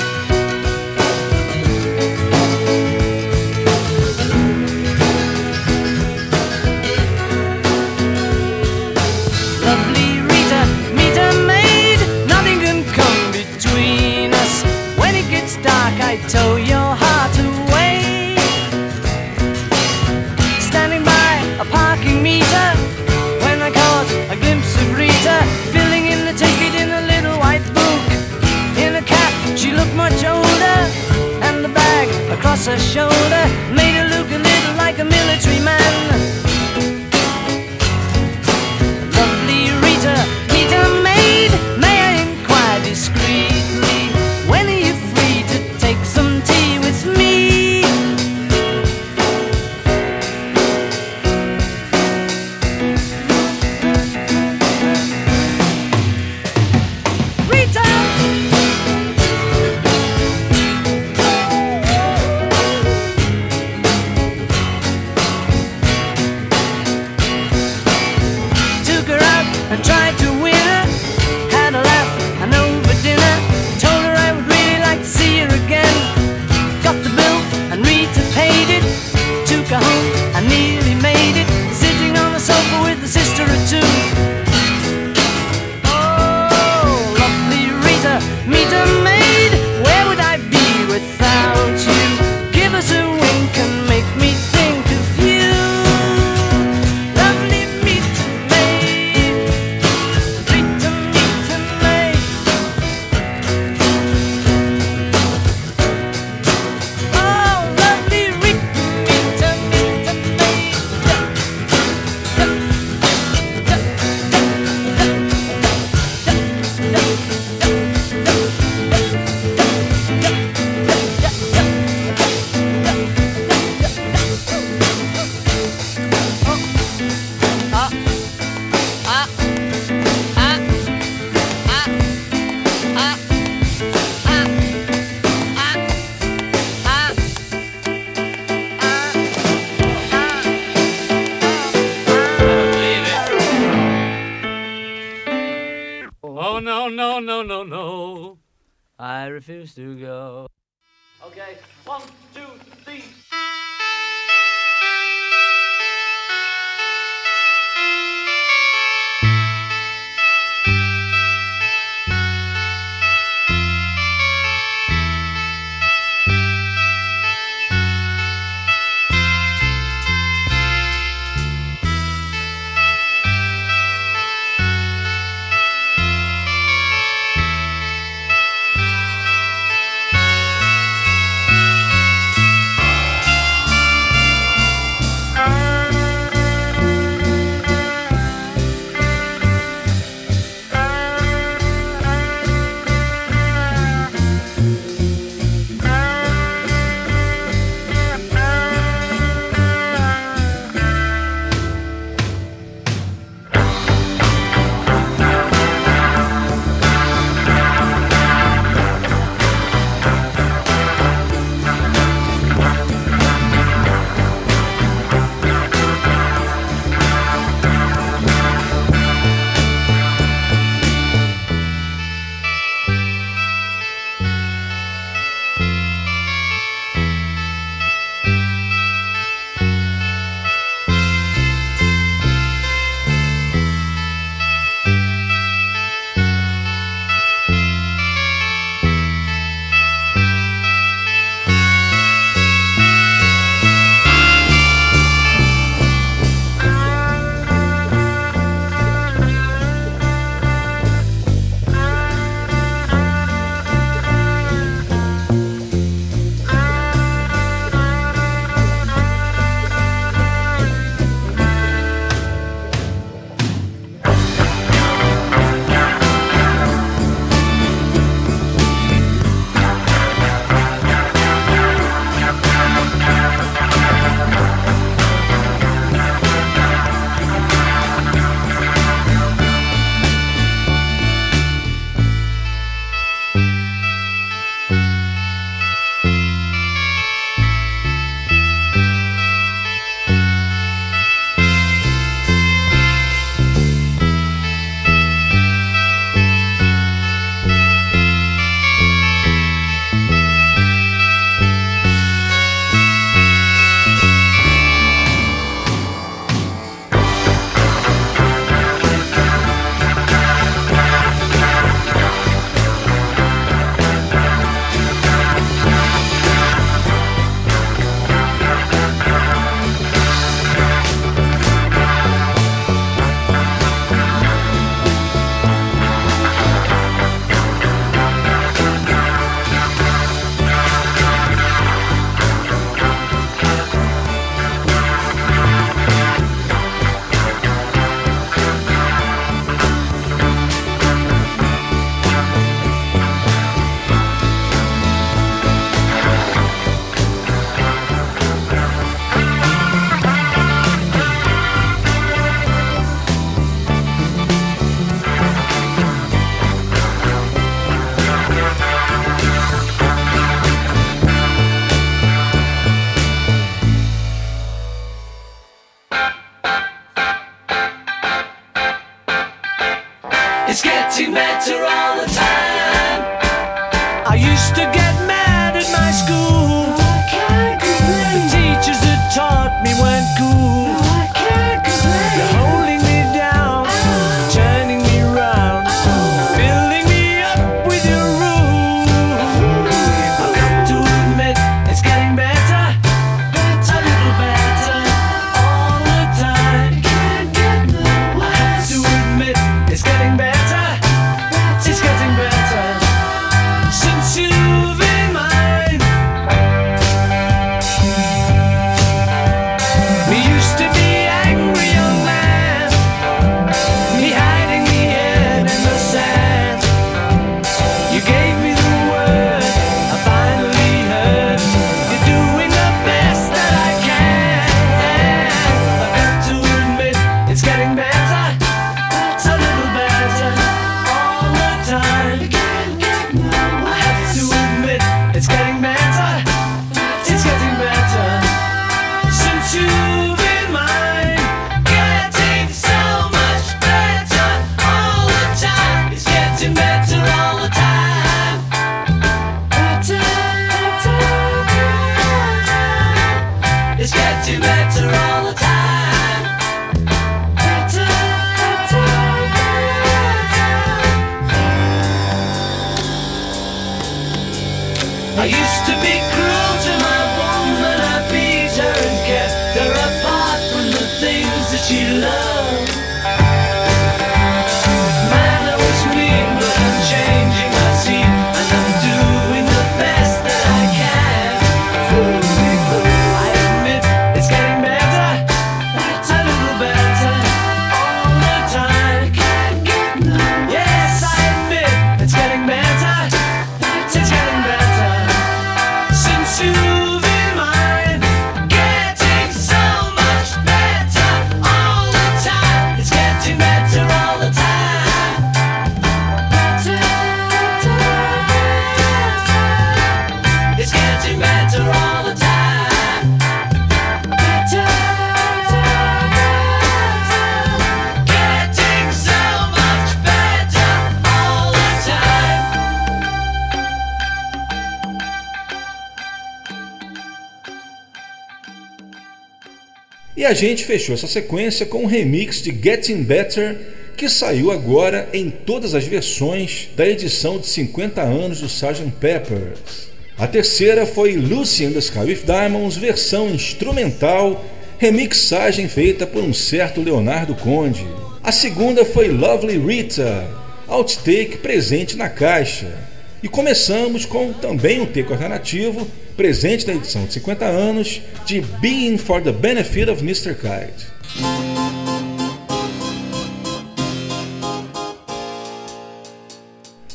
a gente fechou essa sequência com um remix de Getting Better, que saiu agora em todas as versões da edição de 50 anos do Sgt. Peppers. A terceira foi Lucy and the Sky with Diamonds, versão instrumental, remixagem feita por um certo Leonardo Conde. A segunda foi Lovely Rita, outtake presente na caixa. E começamos com também um take alternativo, presente na edição de 50 anos, de Being for the Benefit of Mr. Kite.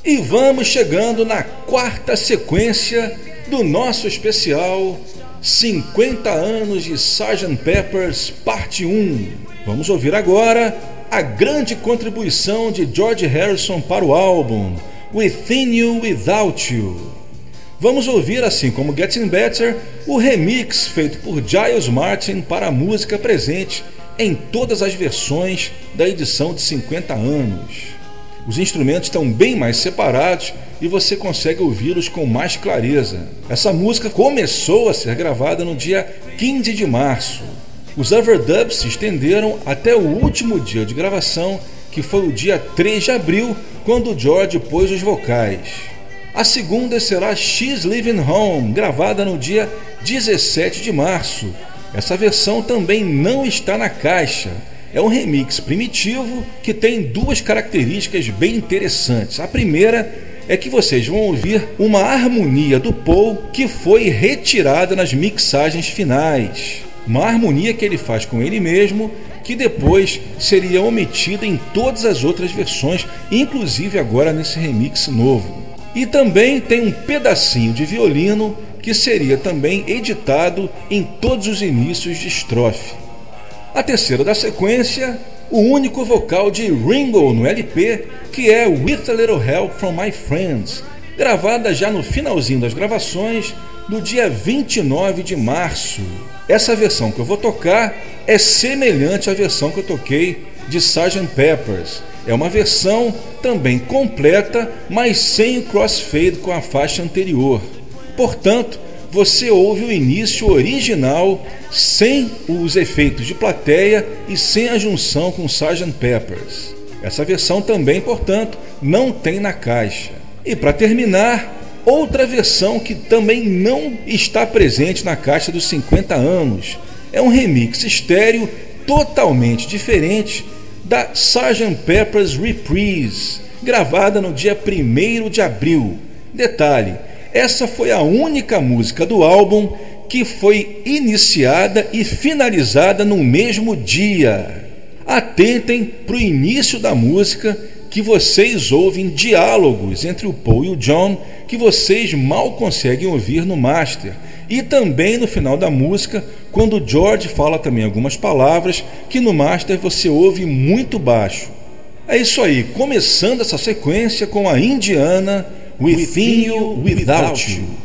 E vamos chegando na quarta sequência do nosso especial 50 anos de Sgt. Peppers, parte 1. Vamos ouvir agora a grande contribuição de George Harrison para o álbum Within You Without You. Vamos ouvir, assim como Getting Better, o remix feito por Giles Martin para a música presente em todas as versões da edição de 50 anos. Os instrumentos estão bem mais separados e você consegue ouvi-los com mais clareza. Essa música começou a ser gravada no dia 15 de março. Os overdubs se estenderam até o último dia de gravação, que foi o dia 3 de abril, quando George pôs os vocais. A segunda será She's Living Home, gravada no dia 17 de março. Essa versão também não está na caixa. É um remix primitivo que tem duas características bem interessantes. A primeira é que vocês vão ouvir uma harmonia do Paul que foi retirada nas mixagens finais. Uma harmonia que ele faz com ele mesmo, que depois seria omitida em todas as outras versões, inclusive agora nesse remix novo. E também tem um pedacinho de violino que seria também editado em todos os inícios de estrofe. A terceira da sequência, o único vocal de Ringo no LP, que é With a Little Help from My Friends, gravada já no finalzinho das gravações, no dia 29 de março. Essa versão que eu vou tocar é semelhante à versão que eu toquei de Sgt. Peppers. É uma versão também completa, mas sem o crossfade com a faixa anterior. Portanto, você ouve o início original sem os efeitos de plateia e sem a junção com Sgt. Peppers. Essa versão também, portanto, não tem na caixa. E para terminar, outra versão que também não está presente na caixa dos 50 anos. É um remix estéreo totalmente diferente da Sgt. Pepper's Reprise, gravada no dia 1 de abril. Detalhe: essa foi a única música do álbum que foi iniciada e finalizada no mesmo dia. Atentem para o início da música que vocês ouvem diálogos entre o Paul e o John que vocês mal conseguem ouvir no master. E também no final da música, quando George fala também algumas palavras que no master você ouve muito baixo. É isso aí, começando essa sequência com a Indiana Within You Without You.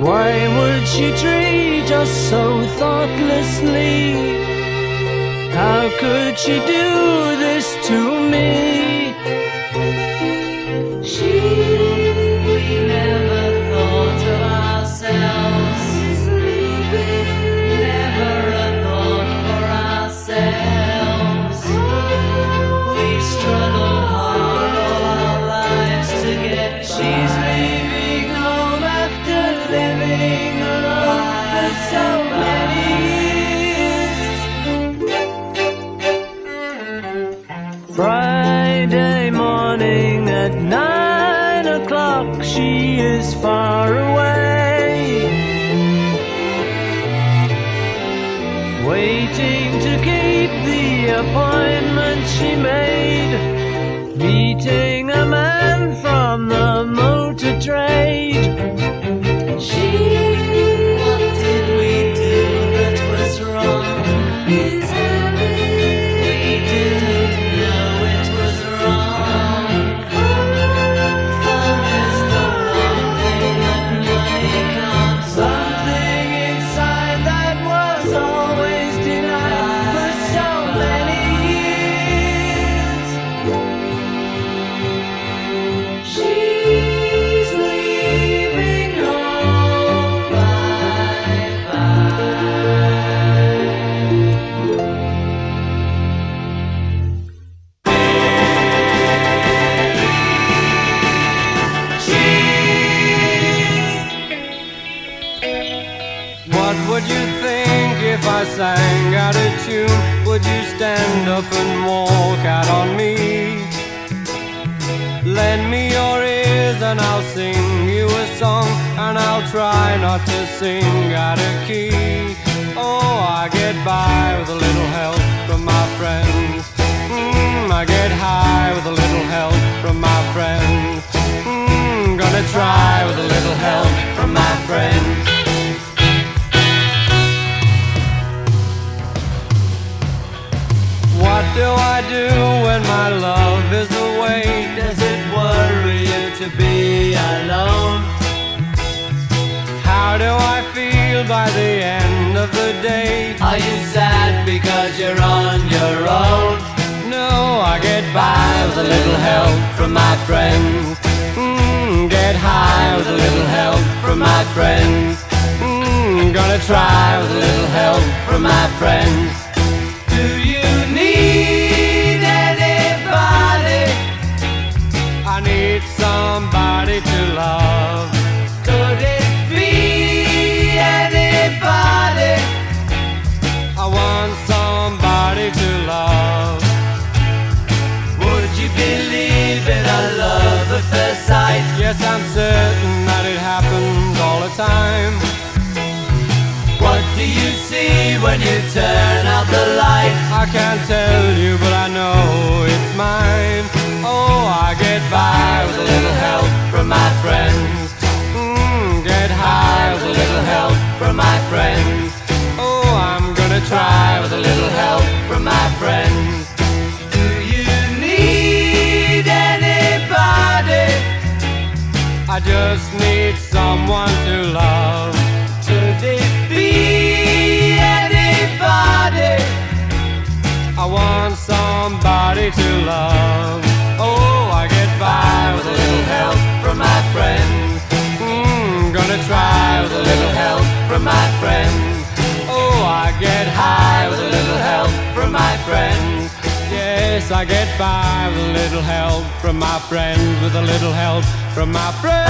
Why would she treat us so thoughtlessly? How could she do this to me? take stand up and walk out on me? Lend me your ears and I'll sing you a song, and I'll try not to sing out of key. Oh, I get by with a little help from my friends. Mm, I get high feel by the end of the day? Are you sad because you're on your own? No, I get by with a little help from my friends. Mm, get high with a little help from my friends. Mm, gonna try with a little help from my friends. Do you need anybody? I need somebody to love. Yes, I'm certain that it happens all the time. What do you see when you turn out the light? I can't tell you, but I know it's mine. Oh, I get by with a little help from my friends. Mmm, get high with a little help from my I just need someone to love. Could it be anybody? I want somebody to love. Oh, I get by with a little help from my friends. Mm, gonna try with a little help from my friends. I get by with a little help from my friends, with a little help from my friends.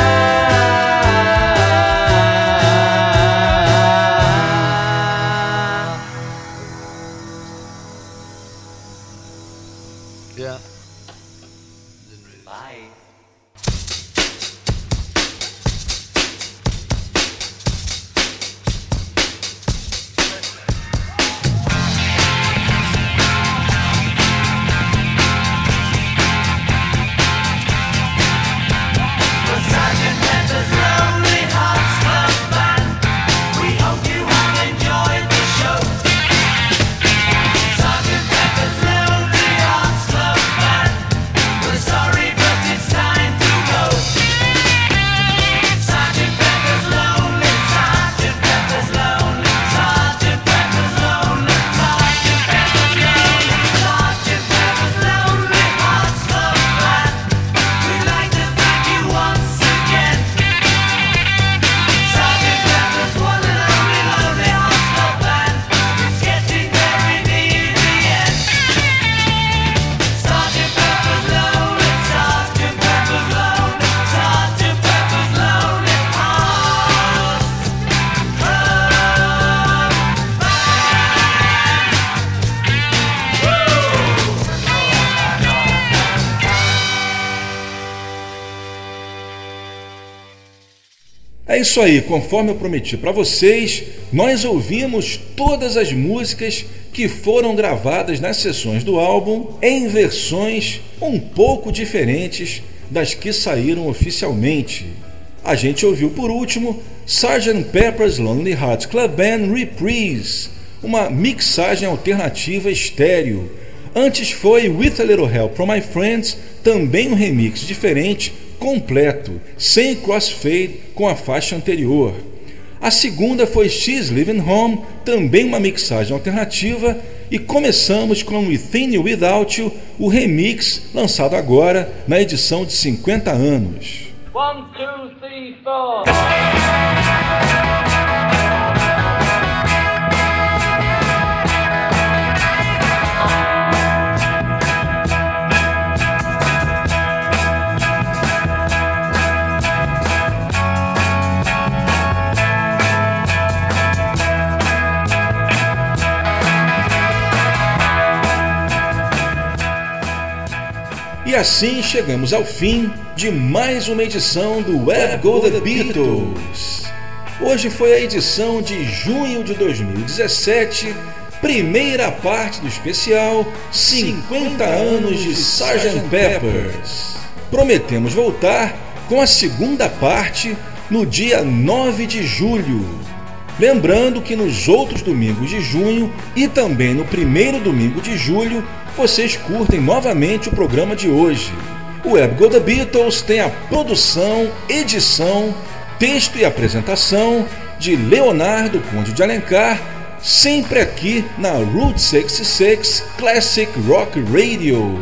Isso aí, conforme eu prometi para vocês, nós ouvimos todas as músicas que foram gravadas nas sessões do álbum em versões um pouco diferentes das que saíram oficialmente. A gente ouviu por último Sgt. Pepper's Lonely Hearts Club Band Reprise, uma mixagem alternativa estéreo. Antes foi With a Little Help from My Friends, também um remix diferente, completo, sem crossfade com a faixa anterior. A segunda foi She's Living Home, também uma mixagem alternativa, e começamos com Within You Without You, o remix lançado agora na edição de 50 anos. One, two, three, E assim chegamos ao fim de mais uma edição do Web Go The Beatles. Hoje foi a edição de junho de 2017, primeira parte do especial 50 anos de Sgt. Peppers. Prometemos voltar com a segunda parte no dia 9 de julho. Lembrando que nos outros domingos de junho e também no primeiro domingo de julho vocês curtem novamente o programa de hoje. O Web Go The Beatles tem a produção, edição, texto e apresentação de Leonardo Conde de Alencar, sempre aqui na Route 66 Classic Rock Radio.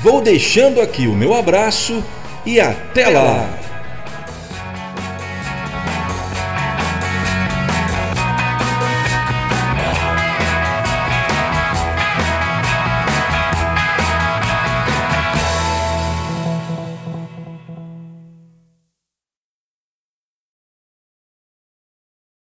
Vou deixando aqui o meu abraço e até lá!